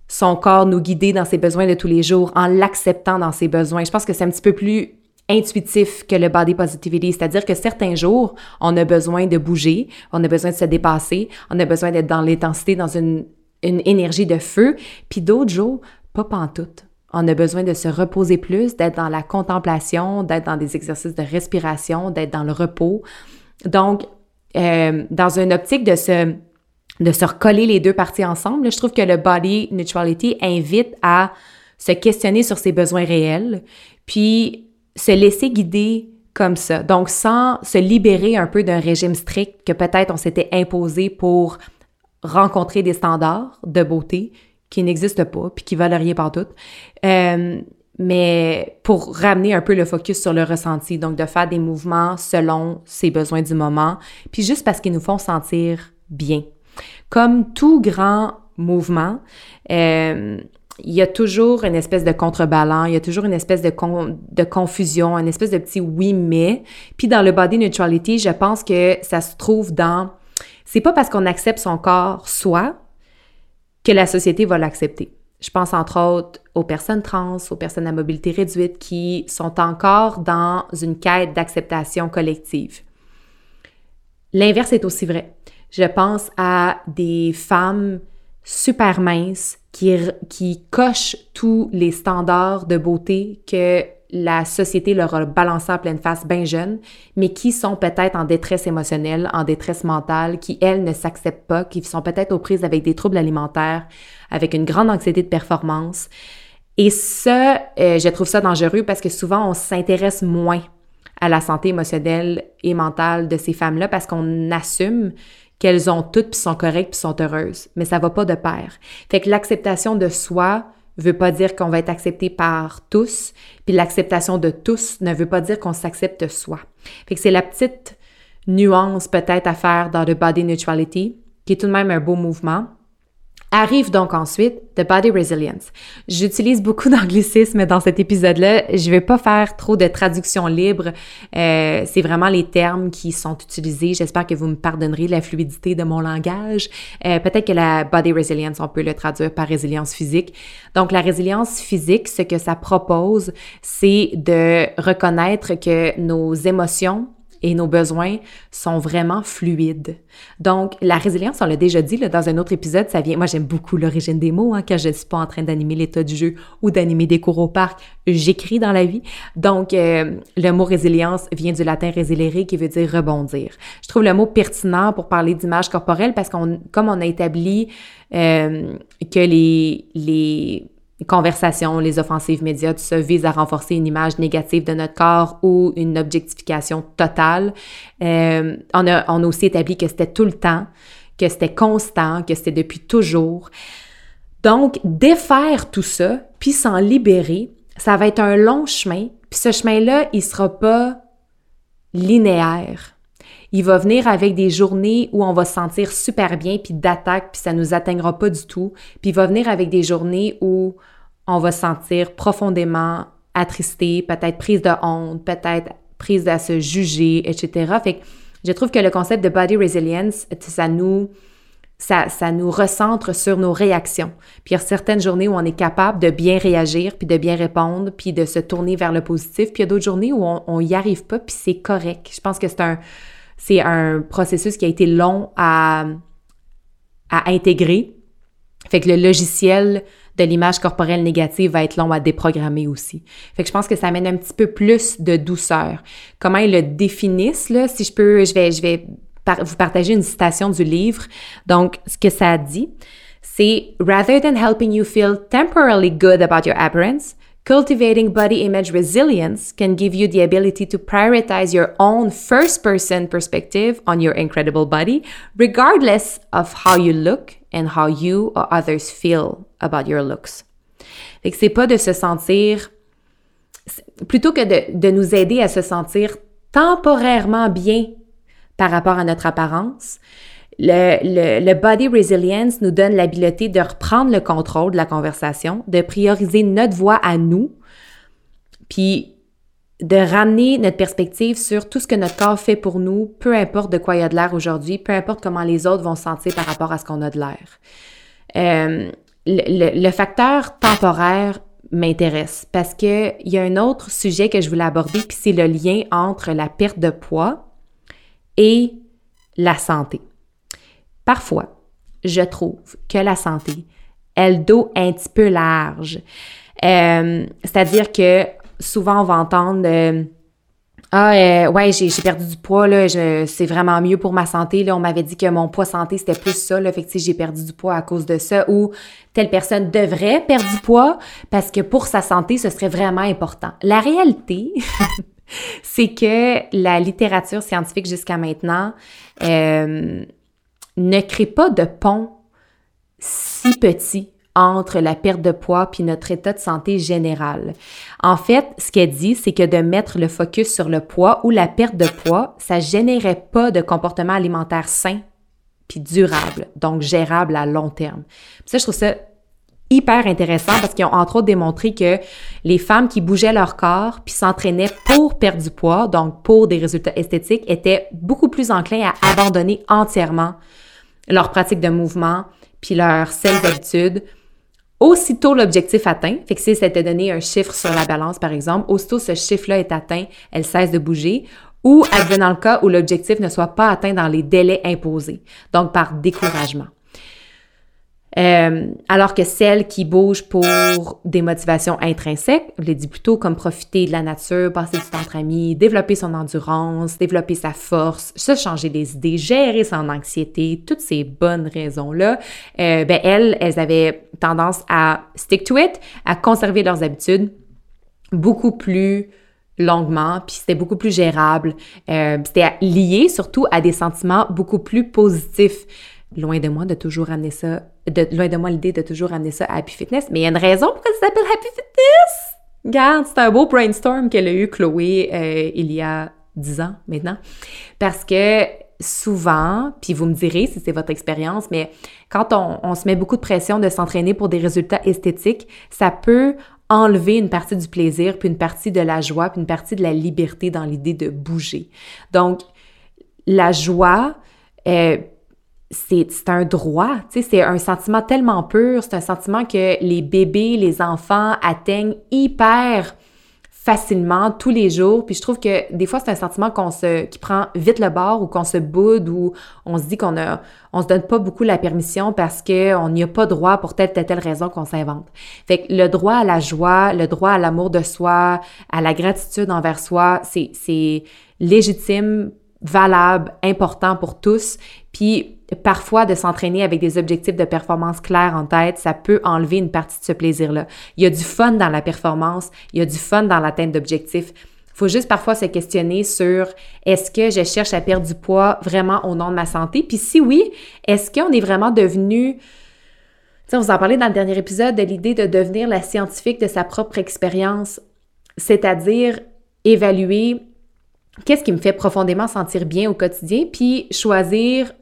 S2: son corps nous guider dans ses besoins de tous les jours en l'acceptant dans ses besoins. Je pense que c'est un petit peu plus intuitif que le body positivity, c'est-à-dire que certains jours, on a besoin de bouger, on a besoin de se dépasser, on a besoin d'être dans l'intensité, dans une, une énergie de feu, puis d'autres jours, pas pantoute. On a besoin de se reposer plus, d'être dans la contemplation, d'être dans des exercices de respiration, d'être dans le repos. Donc, euh, dans une optique de se, de se recoller les deux parties ensemble, je trouve que le body neutrality invite à se questionner sur ses besoins réels, puis se laisser guider comme ça. Donc, sans se libérer un peu d'un régime strict que peut-être on s'était imposé pour rencontrer des standards de beauté qui n'existent pas, puis qui valent rien par tout. Euh, mais pour ramener un peu le focus sur le ressenti, donc de faire des mouvements selon ses besoins du moment, puis juste parce qu'ils nous font sentir bien. Comme tout grand mouvement, euh, il y a toujours une espèce de contrebalance, il y a toujours une espèce de, de confusion, une espèce de petit oui mais. Puis dans le body neutrality, je pense que ça se trouve dans c'est pas parce qu'on accepte son corps soi que la société va l'accepter. Je pense entre autres aux personnes trans, aux personnes à mobilité réduite qui sont encore dans une quête d'acceptation collective. L'inverse est aussi vrai. Je pense à des femmes super minces qui, qui cochent tous les standards de beauté que la société leur a balancé en pleine face bien jeune, mais qui sont peut-être en détresse émotionnelle, en détresse mentale, qui, elles, ne s'acceptent pas, qui sont peut-être aux prises avec des troubles alimentaires, avec une grande anxiété de performance. Et ça, euh, je trouve ça dangereux parce que souvent, on s'intéresse moins à la santé émotionnelle et mentale de ces femmes-là parce qu'on assume qu'elles ont toutes puis sont correctes puis sont heureuses. Mais ça va pas de pair. Fait que l'acceptation de soi, veut pas dire qu'on va être accepté par tous, puis l'acceptation de tous ne veut pas dire qu'on s'accepte soi. Fait que c'est la petite nuances peut-être à faire dans le body neutrality, qui est tout de même un beau mouvement. Arrive donc ensuite The Body Resilience. J'utilise beaucoup *laughs* d'anglicisme dans cet épisode-là. Je vais pas faire trop de traduction libre. Euh, c'est vraiment les termes qui sont utilisés. J'espère que vous me pardonnerez la fluidité de mon langage. Euh, peut-être que la Body Resilience, on peut le traduire par résilience physique. Donc la résilience physique, ce que ça propose, c'est de reconnaître que nos émotions, et nos besoins sont vraiment fluides. Donc, la résilience, on l'a déjà dit là, dans un autre épisode, ça vient. Moi, j'aime beaucoup l'origine des mots. Hein, quand je ne suis pas en train d'animer l'état du jeu ou d'animer des cours au parc, j'écris dans la vie. Donc, euh, le mot résilience vient du latin résilere qui veut dire rebondir. Je trouve le mot pertinent pour parler d'image corporelle parce qu'on, comme on a établi euh, que les, les conversations, les offensives médias, tout ça vise à renforcer une image négative de notre corps ou une objectification totale. Euh, on, a, on a aussi établi que c'était tout le temps, que c'était constant, que c'était depuis toujours. Donc, défaire tout ça, puis s'en libérer, ça va être un long chemin, puis ce chemin-là, il sera pas linéaire. Il va venir avec des journées où on va se sentir super bien, puis d'attaque, puis ça nous atteindra pas du tout. Puis il va venir avec des journées où on va se sentir profondément attristé, peut-être prise de honte, peut-être prise à se juger, etc. Fait que je trouve que le concept de body resilience, ça nous, ça, ça nous recentre sur nos réactions. Puis il y a certaines journées où on est capable de bien réagir, puis de bien répondre, puis de se tourner vers le positif. Puis il y a d'autres journées où on n'y arrive pas, puis c'est correct. Je pense que c'est un, c'est un processus qui a été long à, à intégrer. Fait que le logiciel de l'image corporelle négative va être long à déprogrammer aussi. Fait que je pense que ça amène un petit peu plus de douceur. Comment ils le définissent, là, si je peux, je vais, je vais vous partager une citation du livre. Donc, ce que ça dit, c'est Rather than helping you feel temporarily good about your appearance, Cultivating body image resilience can give you the ability to prioritize your own first person perspective on your incredible body, regardless of how you look and how you or others feel about your looks. Fait que c'est pas de se sentir, plutôt que de, de nous aider à se sentir temporairement bien par rapport à notre apparence, le, le, body resilience nous donne l'habileté de reprendre le contrôle de la conversation, de prioriser notre voix à nous, puis de ramener notre perspective sur tout ce que notre corps fait pour nous, peu importe de quoi il y a de l'air aujourd'hui, peu importe comment les autres vont se sentir par rapport à ce qu'on a de l'air. Euh, le, le, facteur temporaire m'intéresse parce qu'il y a un autre sujet que je voulais aborder, puis c'est le lien entre la perte de poids et la santé. Parfois, je trouve que la santé, elle dos un petit peu large. Euh, c'est-à-dire que souvent, on va entendre euh, Ah, euh, ouais, j'ai perdu du poids, là, c'est vraiment mieux pour ma santé. Là, on m'avait dit que mon poids santé, c'était plus ça. Là, fait que j'ai perdu du poids à cause de ça. Ou telle personne devrait perdre du poids parce que pour sa santé, ce serait vraiment important. La réalité, *laughs* c'est que la littérature scientifique jusqu'à maintenant, ne crée pas de pont si petit entre la perte de poids puis notre état de santé général. En fait, ce qu'elle dit, c'est que de mettre le focus sur le poids ou la perte de poids, ça générait pas de comportement alimentaire sain puis durable, donc gérable à long terme. ça, je trouve ça hyper intéressant parce qu'ils ont entre autres démontré que les femmes qui bougeaient leur corps puis s'entraînaient pour perdre du poids, donc pour des résultats esthétiques, étaient beaucoup plus enclins à abandonner entièrement leur pratique de mouvement, puis leurs saines habitudes, aussitôt l'objectif atteint, fait que si c'était donné un chiffre sur la balance, par exemple, aussitôt ce chiffre-là est atteint, elle cesse de bouger, ou advenant le cas où l'objectif ne soit pas atteint dans les délais imposés, donc par découragement. Euh, alors que celles qui bougent pour des motivations intrinsèques, je l'ai dit plutôt comme profiter de la nature, passer du temps entre amis, développer son endurance, développer sa force, se changer des idées, gérer son anxiété, toutes ces bonnes raisons-là, euh, ben elles, elles avaient tendance à stick to it, à conserver leurs habitudes beaucoup plus longuement, puis c'était beaucoup plus gérable. Euh, c'était lié surtout à des sentiments beaucoup plus positifs loin de moi de toujours amener ça, de, loin de moi l'idée de toujours amener ça à Happy Fitness, mais il y a une raison pourquoi ça s'appelle Happy Fitness! Regarde, c'est un beau brainstorm qu'elle a eu, Chloé, euh, il y a 10 ans maintenant, parce que souvent, puis vous me direz si c'est votre expérience, mais quand on, on, se met beaucoup de pression de s'entraîner pour des résultats esthétiques, ça peut enlever une partie du plaisir, puis une partie de la joie, puis une partie de la liberté dans l'idée de bouger. Donc, la joie, euh, c'est un droit, c'est un sentiment tellement pur, c'est un sentiment que les bébés, les enfants atteignent hyper facilement tous les jours. Puis je trouve que des fois, c'est un sentiment qu'on se, qui prend vite le bord ou qu'on se boude ou on se dit qu'on a, on se donne pas beaucoup la permission parce qu'on n'y a pas droit pour telle, telle, telle raison qu'on s'invente. Fait que le droit à la joie, le droit à l'amour de soi, à la gratitude envers soi, c'est, c'est légitime, valable, important pour tous. Puis parfois de s'entraîner avec des objectifs de performance clairs en tête, ça peut enlever une partie de ce plaisir-là. Il y a du fun dans la performance, il y a du fun dans l'atteinte d'objectifs. Il faut juste parfois se questionner sur est-ce que je cherche à perdre du poids vraiment au nom de ma santé? Puis si oui, est-ce qu'on est vraiment devenu on vous en parlait dans le dernier épisode de l'idée de devenir la scientifique de sa propre expérience, c'est-à-dire évaluer qu'est-ce qui me fait profondément sentir bien au quotidien, puis choisir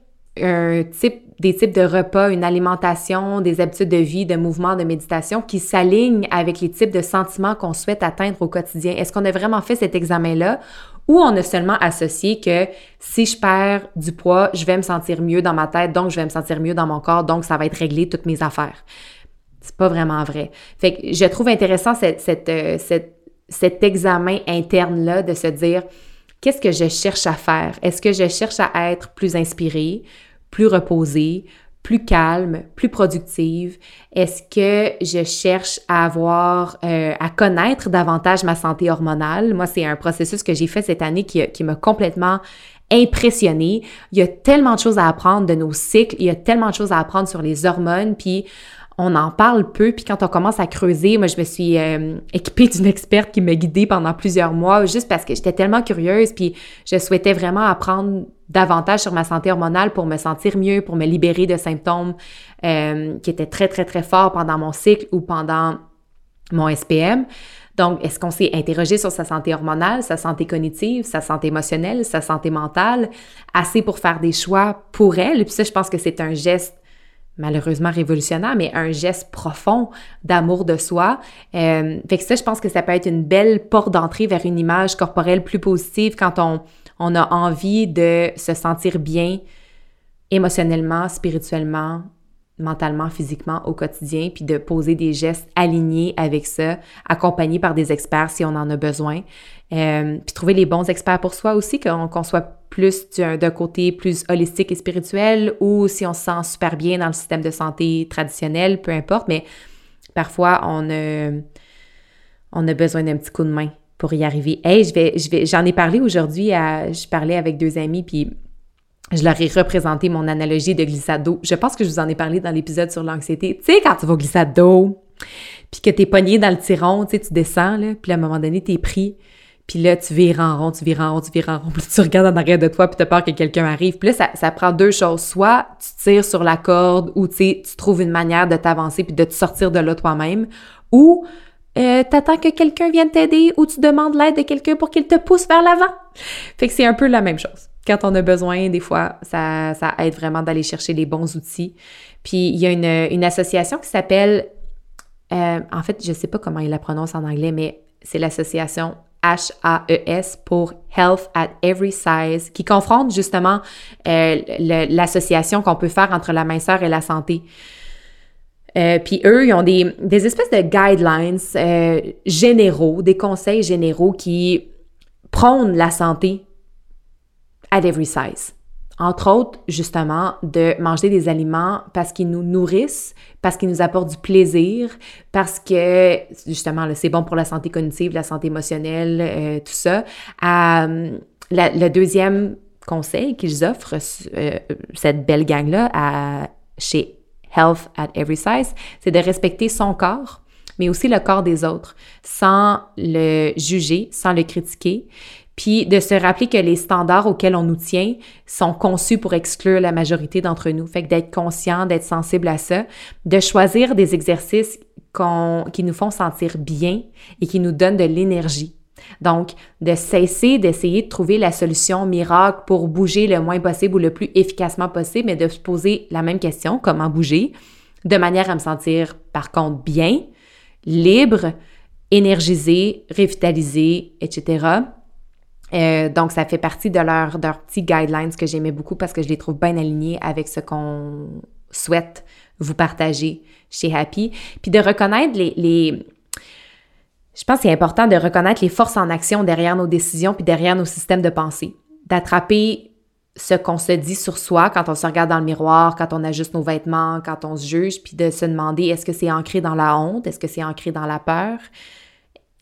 S2: un type, des types de repas, une alimentation, des habitudes de vie, de mouvement, de méditation qui s'alignent avec les types de sentiments qu'on souhaite atteindre au quotidien. Est-ce qu'on a vraiment fait cet examen-là ou on a seulement associé que si je perds du poids, je vais me sentir mieux dans ma tête, donc je vais me sentir mieux dans mon corps, donc ça va être réglé toutes mes affaires? C'est pas vraiment vrai. Fait que je trouve intéressant cette, cette, euh, cette, cet examen interne-là de se dire qu'est-ce que je cherche à faire? Est-ce que je cherche à être plus inspirée, plus reposée, plus calme, plus productive? Est-ce que je cherche à avoir, euh, à connaître davantage ma santé hormonale? Moi, c'est un processus que j'ai fait cette année qui, m'a complètement impressionnée. Il y a tellement de choses à apprendre de nos cycles, il y a tellement de choses à apprendre sur les hormones, puis on en parle peu, puis quand on commence à creuser, moi je me suis euh, équipée d'une experte qui m'a guidée pendant plusieurs mois, juste parce que j'étais tellement curieuse, puis je souhaitais vraiment apprendre davantage sur ma santé hormonale pour me sentir mieux, pour me libérer de symptômes euh, qui étaient très, très, très forts pendant mon cycle ou pendant mon SPM. Donc, est-ce qu'on s'est interrogé sur sa santé hormonale, sa santé cognitive, sa santé émotionnelle, sa santé mentale, assez pour faire des choix pour elle? Et puis ça, je pense que c'est un geste malheureusement révolutionnaire, mais un geste profond d'amour de soi. Euh, fait que ça, je pense que ça peut être une belle porte d'entrée vers une image corporelle plus positive quand on, on a envie de se sentir bien émotionnellement, spirituellement, mentalement, physiquement au quotidien, puis de poser des gestes alignés avec ça, accompagnés par des experts si on en a besoin. Euh, puis trouver les bons experts pour soi aussi, qu'on soit plus d'un côté plus holistique et spirituel ou si on se sent super bien dans le système de santé traditionnel, peu importe, mais parfois on a, on a besoin d'un petit coup de main pour y arriver. Hey, j'en ai parlé aujourd'hui, je parlais avec deux amis, puis je leur ai représenté mon analogie de glissade d'eau. Je pense que je vous en ai parlé dans l'épisode sur l'anxiété. Tu sais, quand tu vas glissade d'eau, puis que t'es pogné dans le tiron, tu descends, puis à un moment donné, t'es pris, puis là, tu vires en rond, tu vires en rond, tu vires en rond, *laughs* puis tu regardes en arrière de toi, puis t'as peur que quelqu'un arrive. Puis là, ça, prend deux choses. Soit tu tires sur la corde, ou tu trouves une manière de t'avancer puis de te sortir de là toi-même, ou euh, t'attends que quelqu'un vienne t'aider, ou tu demandes l'aide de quelqu'un pour qu'il te pousse vers l'avant. Fait que c'est un peu la même chose quand on a besoin, des fois, ça, ça aide vraiment d'aller chercher les bons outils. Puis il y a une, une association qui s'appelle, euh, en fait, je ne sais pas comment il la prononce en anglais, mais c'est l'association H-A-E-S pour Health at Every Size, qui confronte justement euh, l'association qu'on peut faire entre la minceur et la santé. Euh, puis eux, ils ont des, espèces de guidelines euh, généraux, des conseils généraux qui prônent la santé at every size. Entre autres, justement, de manger des aliments parce qu'ils nous nourrissent, parce qu'ils nous apportent du plaisir, parce que, justement, c'est bon pour la santé cognitive, la santé émotionnelle, euh, tout ça. Euh, le deuxième conseil qu'ils offrent, euh, cette belle gang-là, chez Health at Every Size, c'est de respecter son corps, mais aussi le corps des autres, sans le juger, sans le critiquer, puis de se rappeler que les standards auxquels on nous tient sont conçus pour exclure la majorité d'entre nous. Fait que d'être conscient, d'être sensible à ça, de choisir des exercices qui nous font sentir bien et qui nous donnent de l'énergie. Donc, de cesser d'essayer de trouver la solution miracle pour bouger le moins possible ou le plus efficacement possible, mais de se poser la même question, comment bouger, de manière à me sentir par contre bien, libre, énergisé, revitalisé, etc. Euh, donc, ça fait partie de leurs leur petits guidelines que j'aimais beaucoup parce que je les trouve bien alignés avec ce qu'on souhaite vous partager chez Happy. Puis de reconnaître les, les je pense que c'est important de reconnaître les forces en action derrière nos décisions puis derrière nos systèmes de pensée. D'attraper ce qu'on se dit sur soi quand on se regarde dans le miroir, quand on ajuste nos vêtements, quand on se juge, puis de se demander est-ce que c'est ancré dans la honte, est-ce que c'est ancré dans la peur,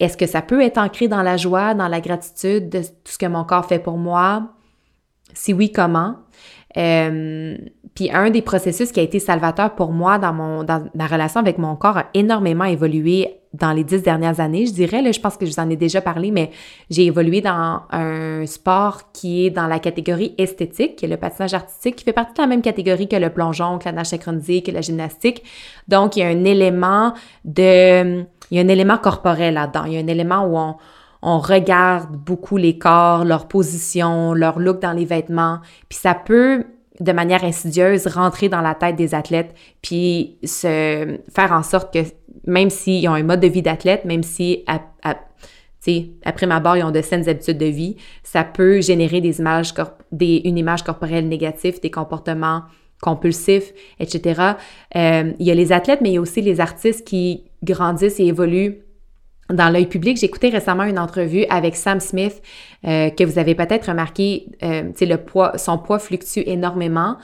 S2: est-ce que ça peut être ancré dans la joie, dans la gratitude de tout ce que mon corps fait pour moi? Si oui, comment? Euh, puis un des processus qui a été salvateur pour moi dans mon dans ma relation avec mon corps a énormément évolué dans les dix dernières années, je dirais. Là, je pense que je vous en ai déjà parlé, mais j'ai évolué dans un sport qui est dans la catégorie esthétique, qui est le patinage artistique, qui fait partie de la même catégorie que le plongeon, que la nage synchronisée, que la gymnastique. Donc, il y a un élément de... Il y a un élément corporel là-dedans. Il y a un élément où on, on regarde beaucoup les corps, leur position, leur look dans les vêtements. Puis ça peut de manière insidieuse rentrer dans la tête des athlètes puis se faire en sorte que même s'ils ont un mode de vie d'athlète, même si après ma barre, ils ont de saines habitudes de vie, ça peut générer des images des, une image corporelle négative, des comportements compulsifs, etc. Euh, il y a les athlètes, mais il y a aussi les artistes qui grandissent et évoluent dans l'œil public. Écouté récemment une entrevue avec Sam Smith euh, que vous avez peut-être remarqué, euh, le poids, son poids fluctue énormément,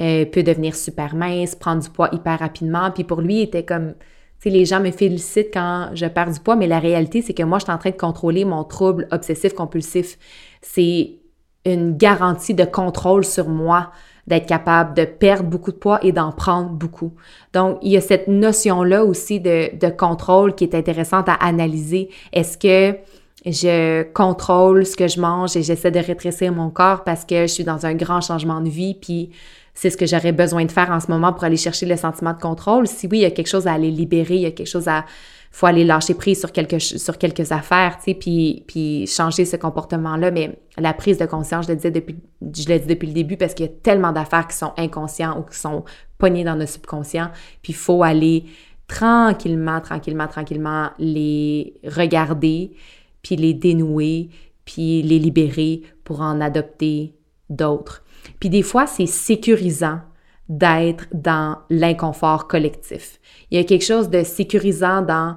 S2: euh, peut devenir super mince, prendre du poids hyper rapidement. Puis pour lui, il était comme, tu sais, les gens me félicitent quand je perds du poids, mais la réalité, c'est que moi, je suis en train de contrôler mon trouble obsessif-compulsif. C'est une garantie de contrôle sur moi d'être capable de perdre beaucoup de poids et d'en prendre beaucoup. Donc, il y a cette notion-là aussi de, contrôle qui est intéressante à analyser. Est-ce que je contrôle ce que je mange et j'essaie de rétrécir mon corps parce que je suis dans un grand changement de vie, c'est ce que j'aurais besoin de faire en ce moment pour aller chercher le sentiment de contrôle. Si oui, il y a quelque chose à aller libérer, il y a quelque chose à faut aller lâcher prise sur quelques, sur quelques affaires, tu sais, puis, puis changer ce comportement-là. Mais la prise de conscience, je le disais depuis, je l'ai dit depuis le début parce qu'il y a tellement d'affaires qui sont inconscientes ou qui sont pognées dans notre subconscient. Puis faut aller tranquillement, tranquillement, tranquillement les regarder, puis les dénouer, puis les libérer pour en adopter d'autres. Puis des fois, c'est sécurisant d'être dans l'inconfort collectif. Il y a quelque chose de sécurisant dans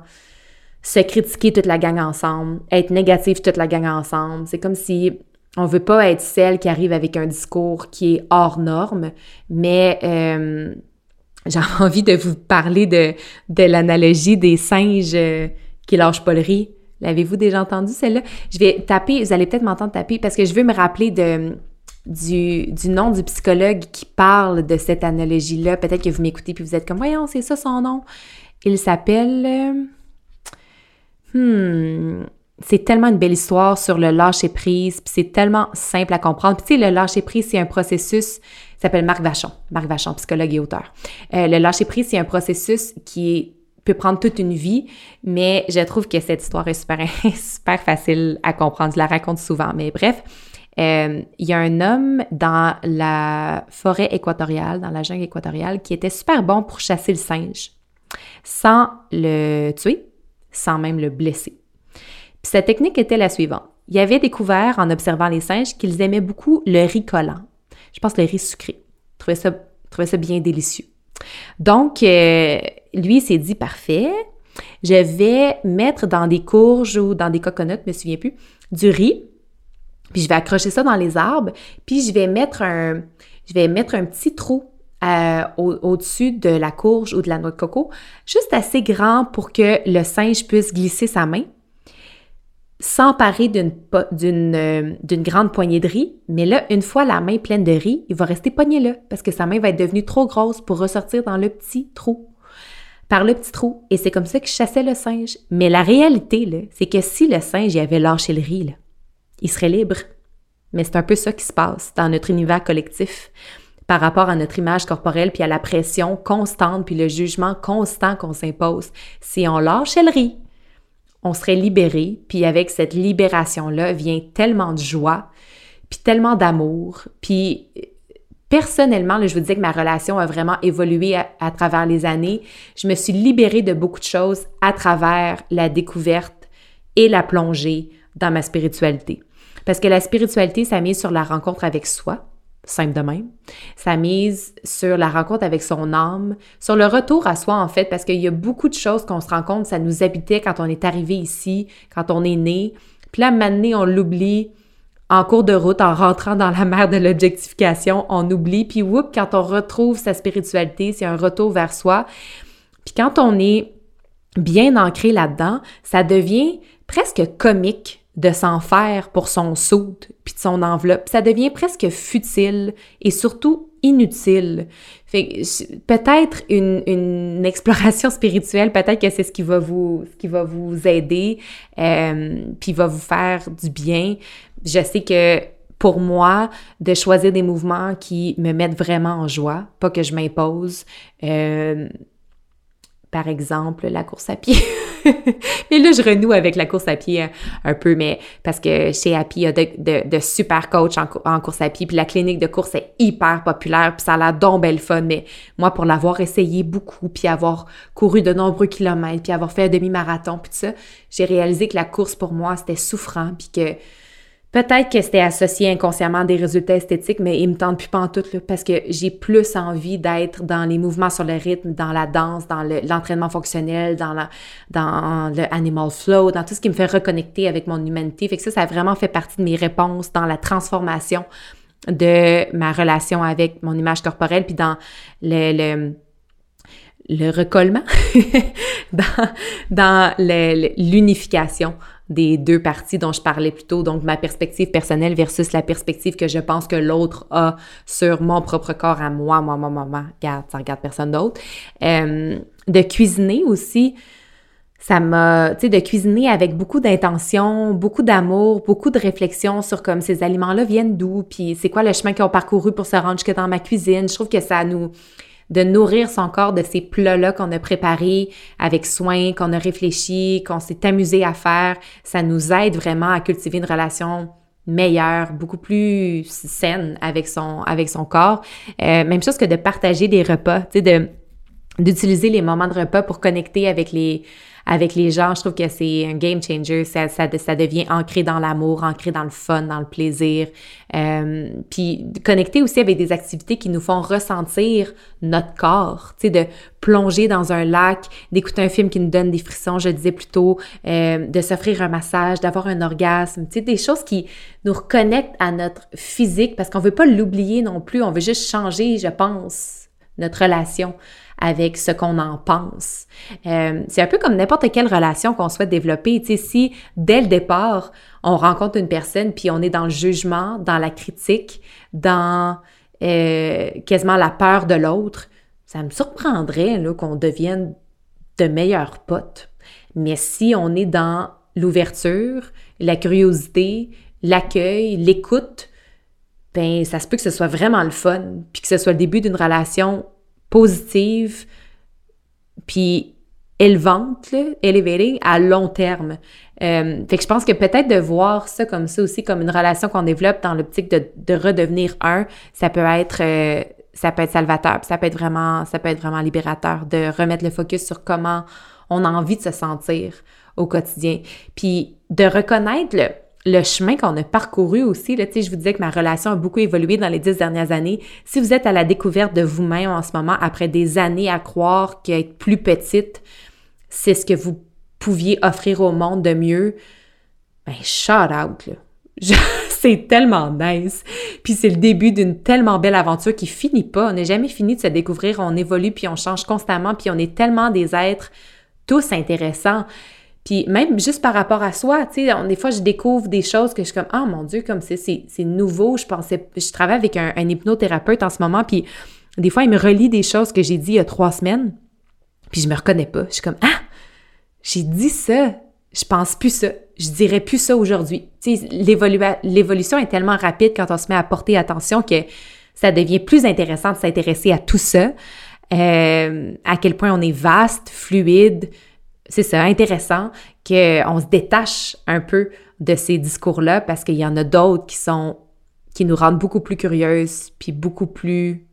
S2: se critiquer toute la gang ensemble, être négatif toute la gang ensemble. C'est comme si on veut pas être celle qui arrive avec un discours qui est hors norme, mais euh, j'ai *laughs* envie de vous parler de, de l'analogie des singes euh, qui lâchent pas le riz. L'avez-vous déjà entendu celle-là? Je vais taper, vous allez peut-être m'entendre taper parce que je veux me rappeler de du, nom du psychologue qui parle de cette analogie-là. Peut-être que vous m'écoutez puis vous êtes comme, voyons, c'est ça son nom. Il s'appelle... Hmm, c'est tellement une belle histoire sur le lâcher-prise, puis c'est tellement simple à comprendre. Puis tu sais, le lâcher-prise, c'est un processus, il s'appelle Marc Vachon, Marc Vachon, psychologue et auteur. Euh, le lâcher-prise, c'est un processus qui peut prendre toute une vie, mais je trouve que cette histoire est super *laughs* facile à comprendre. Je la raconte souvent, mais bref, euh, il y a un homme dans la forêt équatoriale, dans la jungle équatoriale, qui était super bon pour chasser le singe, sans le tuer, sans même le blesser. Puis sa technique était la suivante. Il avait découvert, en observant les singes, qu'ils aimaient beaucoup le riz collant. Je pense le riz sucré. Il trouvait ça, trouvait ça bien délicieux. Donc, euh, lui, s'est dit, parfait, je vais mettre dans des courges ou dans des coconuts, je me souviens plus, du riz puis je vais accrocher ça dans les arbres, puis je vais mettre un, petit trou euh, au-dessus de la courge ou de la noix de coco, juste assez grand pour que le singe puisse glisser sa main, s'emparer euh, d'une grande poignée de riz, mais là, une fois la main pleine de riz, il va rester pogné là, parce que sa main va être devenue trop grosse pour ressortir dans le petit trou par le petit trou. Et c'est comme ça que je chassais le singe. Mais la réalité, c'est que si le singe y avait lâché le riz, là, il serait libre. Mais c'est un peu ça qui se passe dans notre univers collectif par rapport à notre image corporelle, puis à la pression constante, puis le jugement constant qu'on s'impose. Si on lâche le riz, on serait libéré, puis avec cette libération-là vient tellement de joie, puis tellement d'amour, puis personnellement, je vous disais que ma relation a vraiment évolué à, travers les années. Je me suis libérée de beaucoup de choses à travers la découverte et la plongée dans ma spiritualité. Parce que la spiritualité, ça mise sur la rencontre avec soi, simple de même. Ça mise sur la rencontre avec son âme, sur le retour à soi, en fait, parce qu'il y a beaucoup de choses qu'on se rend compte, ça nous habitait quand on est arrivé ici, quand on est né. Puis là, maintenant, on l'oublie en cours de route, en rentrant dans la mer de l'objectification, on oublie. Puis, whoop, quand on retrouve sa spiritualité, c'est un retour vers soi. Puis, quand on est bien ancré là-dedans, ça devient presque comique de s'en faire pour son soude puis de son enveloppe. Ça devient presque futile et surtout inutile. Peut-être une, une, *laughs* exploration spirituelle, peut-être que c'est ce qui va vous ce qui va vous aider euh, puis va vous faire du bien. Je sais que pour moi, de choisir des mouvements qui me mettent vraiment en joie, pas que je m'impose. Euh, par exemple, la course à pied. *laughs* mais là, je renoue avec la course à pied euh, un, peu, mais parce que chez Happy, il y a de, super coachs en, course à pied, puis la clinique de course est hyper populaire, puis ça a l'air donc belle fun, mais moi, pour l'avoir essayé beaucoup, puis avoir couru de nombreux kilomètres, puis avoir fait un demi-marathon, puis tout ça, j'ai réalisé que la course, pour moi, c'était souffrant, puis que Peut-être que c'était associé inconsciemment des résultats esthétiques, mais il me tente plus en tout, parce que j'ai plus envie d'être dans les mouvements sur le rythme, dans la danse, dans l'entraînement fonctionnel, dans, le animal flow, dans tout ce qui me fait reconnecter avec mon humanité. Fait que ça, ça a vraiment fait partie de mes réponses dans la transformation de ma relation avec mon image corporelle, puis dans le le recollement, *laughs* dans, dans l'unification des deux parties dont je parlais plus tôt, donc ma perspective personnelle versus la perspective que je pense que l'autre a sur mon propre corps à moi, moi, moi, moi, moi, regarde, ça regarde personne d'autre. Euh, de cuisiner aussi, ça m'a, tu sais, de cuisiner avec beaucoup d'intention, beaucoup d'amour, beaucoup de réflexion sur comme ces aliments-là viennent d'où, puis c'est quoi le chemin qu'ils ont parcouru pour se rendre jusque dans ma cuisine. Je trouve que ça nous, de nourrir son corps de ces plats-là qu'on a préparés avec soin, qu'on a réfléchi, qu'on s'est amusé à faire, ça nous aide vraiment à cultiver une relation meilleure, beaucoup plus saine avec son, avec son corps. Euh, même chose que de partager des repas, tu sais, de, d'utiliser les moments de repas pour connecter avec les, avec les gens, je trouve que c'est un game changer. Ça, ça, ça devient ancré dans l'amour, ancré dans le fun, dans le plaisir. Euh, puis connecter aussi avec des activités qui nous font ressentir notre corps, tu sais, de plonger dans un lac, d'écouter un film qui nous donne des frissons, je disais plutôt, euh, de s'offrir un massage, d'avoir un orgasme, tu sais, des choses qui nous reconnectent à notre physique parce qu'on veut pas l'oublier non plus, on veut juste changer, je pense, notre relation avec ce qu'on en pense. Euh, c'est un peu comme n'importe quelle relation qu'on souhaite développer. Tu si dès le départ, on rencontre une personne puis on est dans le jugement, dans la critique, dans euh, quasiment la peur de l'autre, ça me surprendrait qu'on devienne de meilleurs potes. Mais si on est dans l'ouverture, la curiosité, l'accueil, l'écoute, ben ça se peut que ce soit vraiment le fun, puis que ce soit le début d'une relation positive, puis élevante, là, à long terme. Euh, fait que je pense que peut-être de voir ça comme ça aussi, comme une relation qu'on développe dans l'optique de, de, redevenir un, ça peut être euh, ça peut être salvateur, ça peut être vraiment ça peut être vraiment libérateur de remettre le focus sur comment on a envie de se sentir au quotidien, puis de reconnaître le le chemin qu'on a parcouru aussi. Je vous disais que ma relation a beaucoup évolué dans les dix dernières années. Si vous êtes à la découverte de vous-même en ce moment, après des années à croire qu'être plus petite, c'est ce que vous pouviez offrir au monde de mieux, ben shout out, *laughs* c'est tellement nice. Puis c'est le début d'une tellement belle aventure qui finit pas. On n'est jamais fini de se découvrir. On évolue, puis on change constamment, puis on est tellement des êtres tous intéressants. Puis même juste par rapport à soi, tu sais, des fois, je découvre des choses que je suis comme, ah mon Dieu, comme c'est, c'est nouveau. Je pensais, je travaille avec un, hypnothérapeute en ce moment, puis des fois, il me relie des choses que j'ai dit il y a trois semaines, puis je me reconnais pas. Je suis comme, ah, j'ai dit ça, je pense plus ça, je dirais plus ça aujourd'hui. Tu sais, l'évolution est tellement rapide quand on se met à porter attention que ça devient plus intéressant de s'intéresser à tout ça, euh, à quel point on est vaste, fluide, c'est ça, intéressant qu'on se détache un peu de ces discours-là parce qu'il y en a d'autres qui sont qui nous rendent beaucoup plus curieuses puis beaucoup plus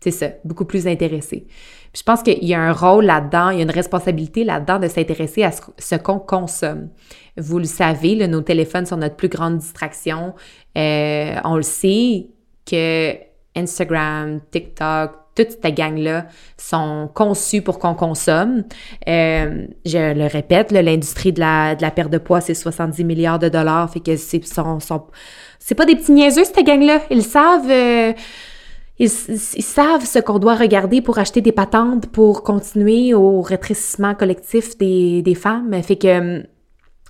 S2: c'est ça, beaucoup plus intéressées. Puis je pense qu'il y a un rôle là-dedans, il y a une responsabilité là-dedans de s'intéresser à ce, qu'on consomme. Vous le savez, nos téléphones sont notre plus grande distraction. Euh, on le sait que Instagram, TikTok, toute cette gang-là sont conçus pour qu'on consomme. Euh, je le répète, l'industrie de la, de la perte de poids, c'est 70 milliards de dollars. Fait que c'est pas des petits niaiseux, cette gang-là. Ils savent... Euh, ils, savent ce qu'on doit regarder pour acheter des patentes pour continuer au rétrécissement collectif des, des femmes. Fait que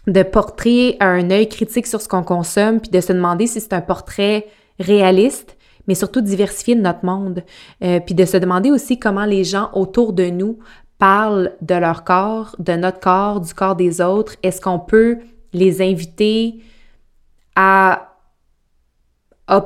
S2: de porter un œil critique sur ce qu'on consomme, puis de se demander si c'est un portrait réaliste, mais surtout diversifier notre monde, euh, puis de se demander aussi comment les gens autour de nous parlent de leur corps, de notre corps, du corps des autres. Est-ce qu'on peut les inviter à à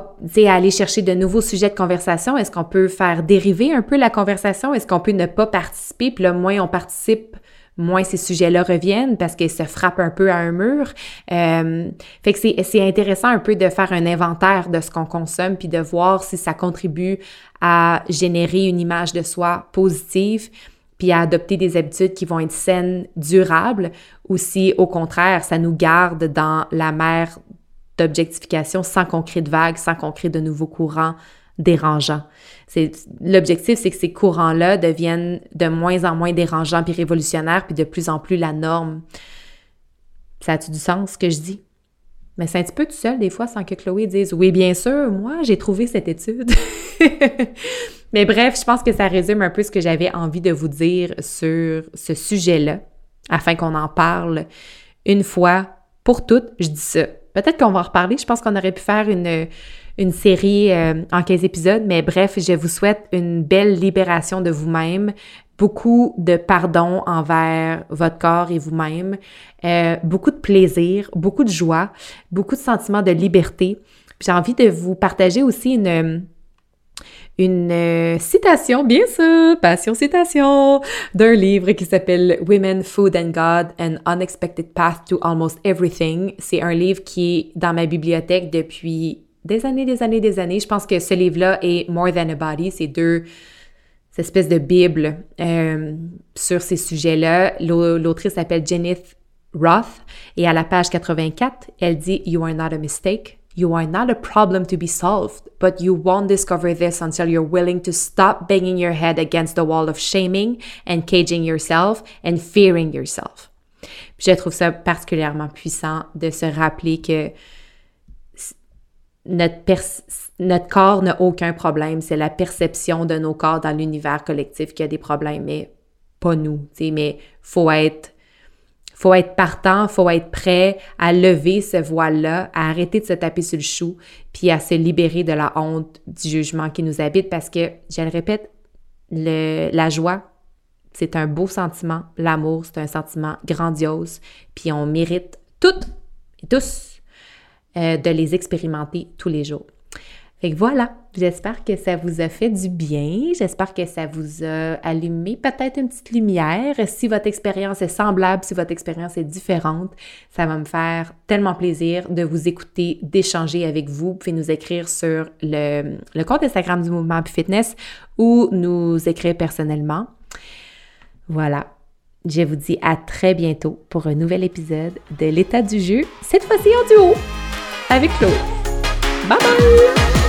S2: aller chercher de nouveaux sujets de conversation? Est-ce qu'on peut faire dériver un peu la conversation? Est-ce qu'on peut ne pas participer? Puis le moins on participe, moins ces sujets-là reviennent parce qu'ils se frappent un peu à un mur. Euh, fait que c'est intéressant un peu de faire un inventaire de ce qu'on consomme puis de voir si ça contribue à générer une image de soi positive puis à adopter des habitudes qui vont être saines, durables, ou si au contraire, ça nous garde dans la mer d'objectification sans qu'on crée de vagues, sans qu'on crée de nouveaux courants dérangeants. L'objectif, c'est que ces courants-là deviennent de moins en moins dérangeants puis révolutionnaires, puis de plus en plus la norme. Ça a-tu du sens, ce que je dis? Mais c'est un petit peu tout seul, des fois, sans que Chloé dise Oui, bien sûr, moi, j'ai trouvé cette étude. *laughs* Mais bref, je pense que ça résume un peu ce que j'avais envie de vous dire sur ce sujet-là, afin qu'on en parle une fois pour toutes. Je dis ça Peut-être qu'on va en reparler. Je pense qu'on aurait pu faire une, une série euh, en 15 épisodes, mais bref, je vous souhaite une belle libération de vous-même, beaucoup de pardon envers votre corps et vous-même, euh, beaucoup de plaisir, beaucoup de joie, beaucoup de sentiments de liberté. J'ai envie de vous partager aussi une une euh, citation, bien sûr, passion citation, d'un livre qui s'appelle Women, Food and God, An Unexpected Path to Almost Everything. C'est un livre qui est dans ma bibliothèque depuis des années, des années, des années. Je pense que ce livre-là est More Than a Body. C'est deux espèces de bible euh, sur ces sujets-là. L'autrice s'appelle Jenith Roth et à la page 84, elle dit You are not a mistake. You are not a problem to be solved, but you won't discover this until you're willing to stop banging your head against the wall of shaming and caging yourself and fearing yourself. je trouve ça particulièrement puissant de se rappeler que notre, corps n'a aucun problème. C'est la perception de nos corps dans l'univers collectif qui a des problèmes, mais pas nous. Mais faut être faut être partant, faut être prêt à lever ce voile-là, à arrêter de se taper sur le chou, puis à se libérer de la honte du jugement qui nous habite parce que, je le répète, le, la joie, c'est un beau sentiment. L'amour, c'est un sentiment grandiose. Puis on mérite toutes et tous euh, de les expérimenter tous les jours. Fait que voilà, j'espère que ça vous a fait du bien. J'espère que ça vous a allumé peut-être une petite lumière. Si votre expérience est semblable, si votre expérience est différente, ça va me faire tellement plaisir de vous écouter, d'échanger avec vous. Vous pouvez nous écrire sur le, compte Instagram du Mouvement Fitness ou nous écrire personnellement. Voilà. Je vous dis à très bientôt pour un nouvel épisode de l'état du jeu, cette fois-ci en duo avec Claude. Bye bye!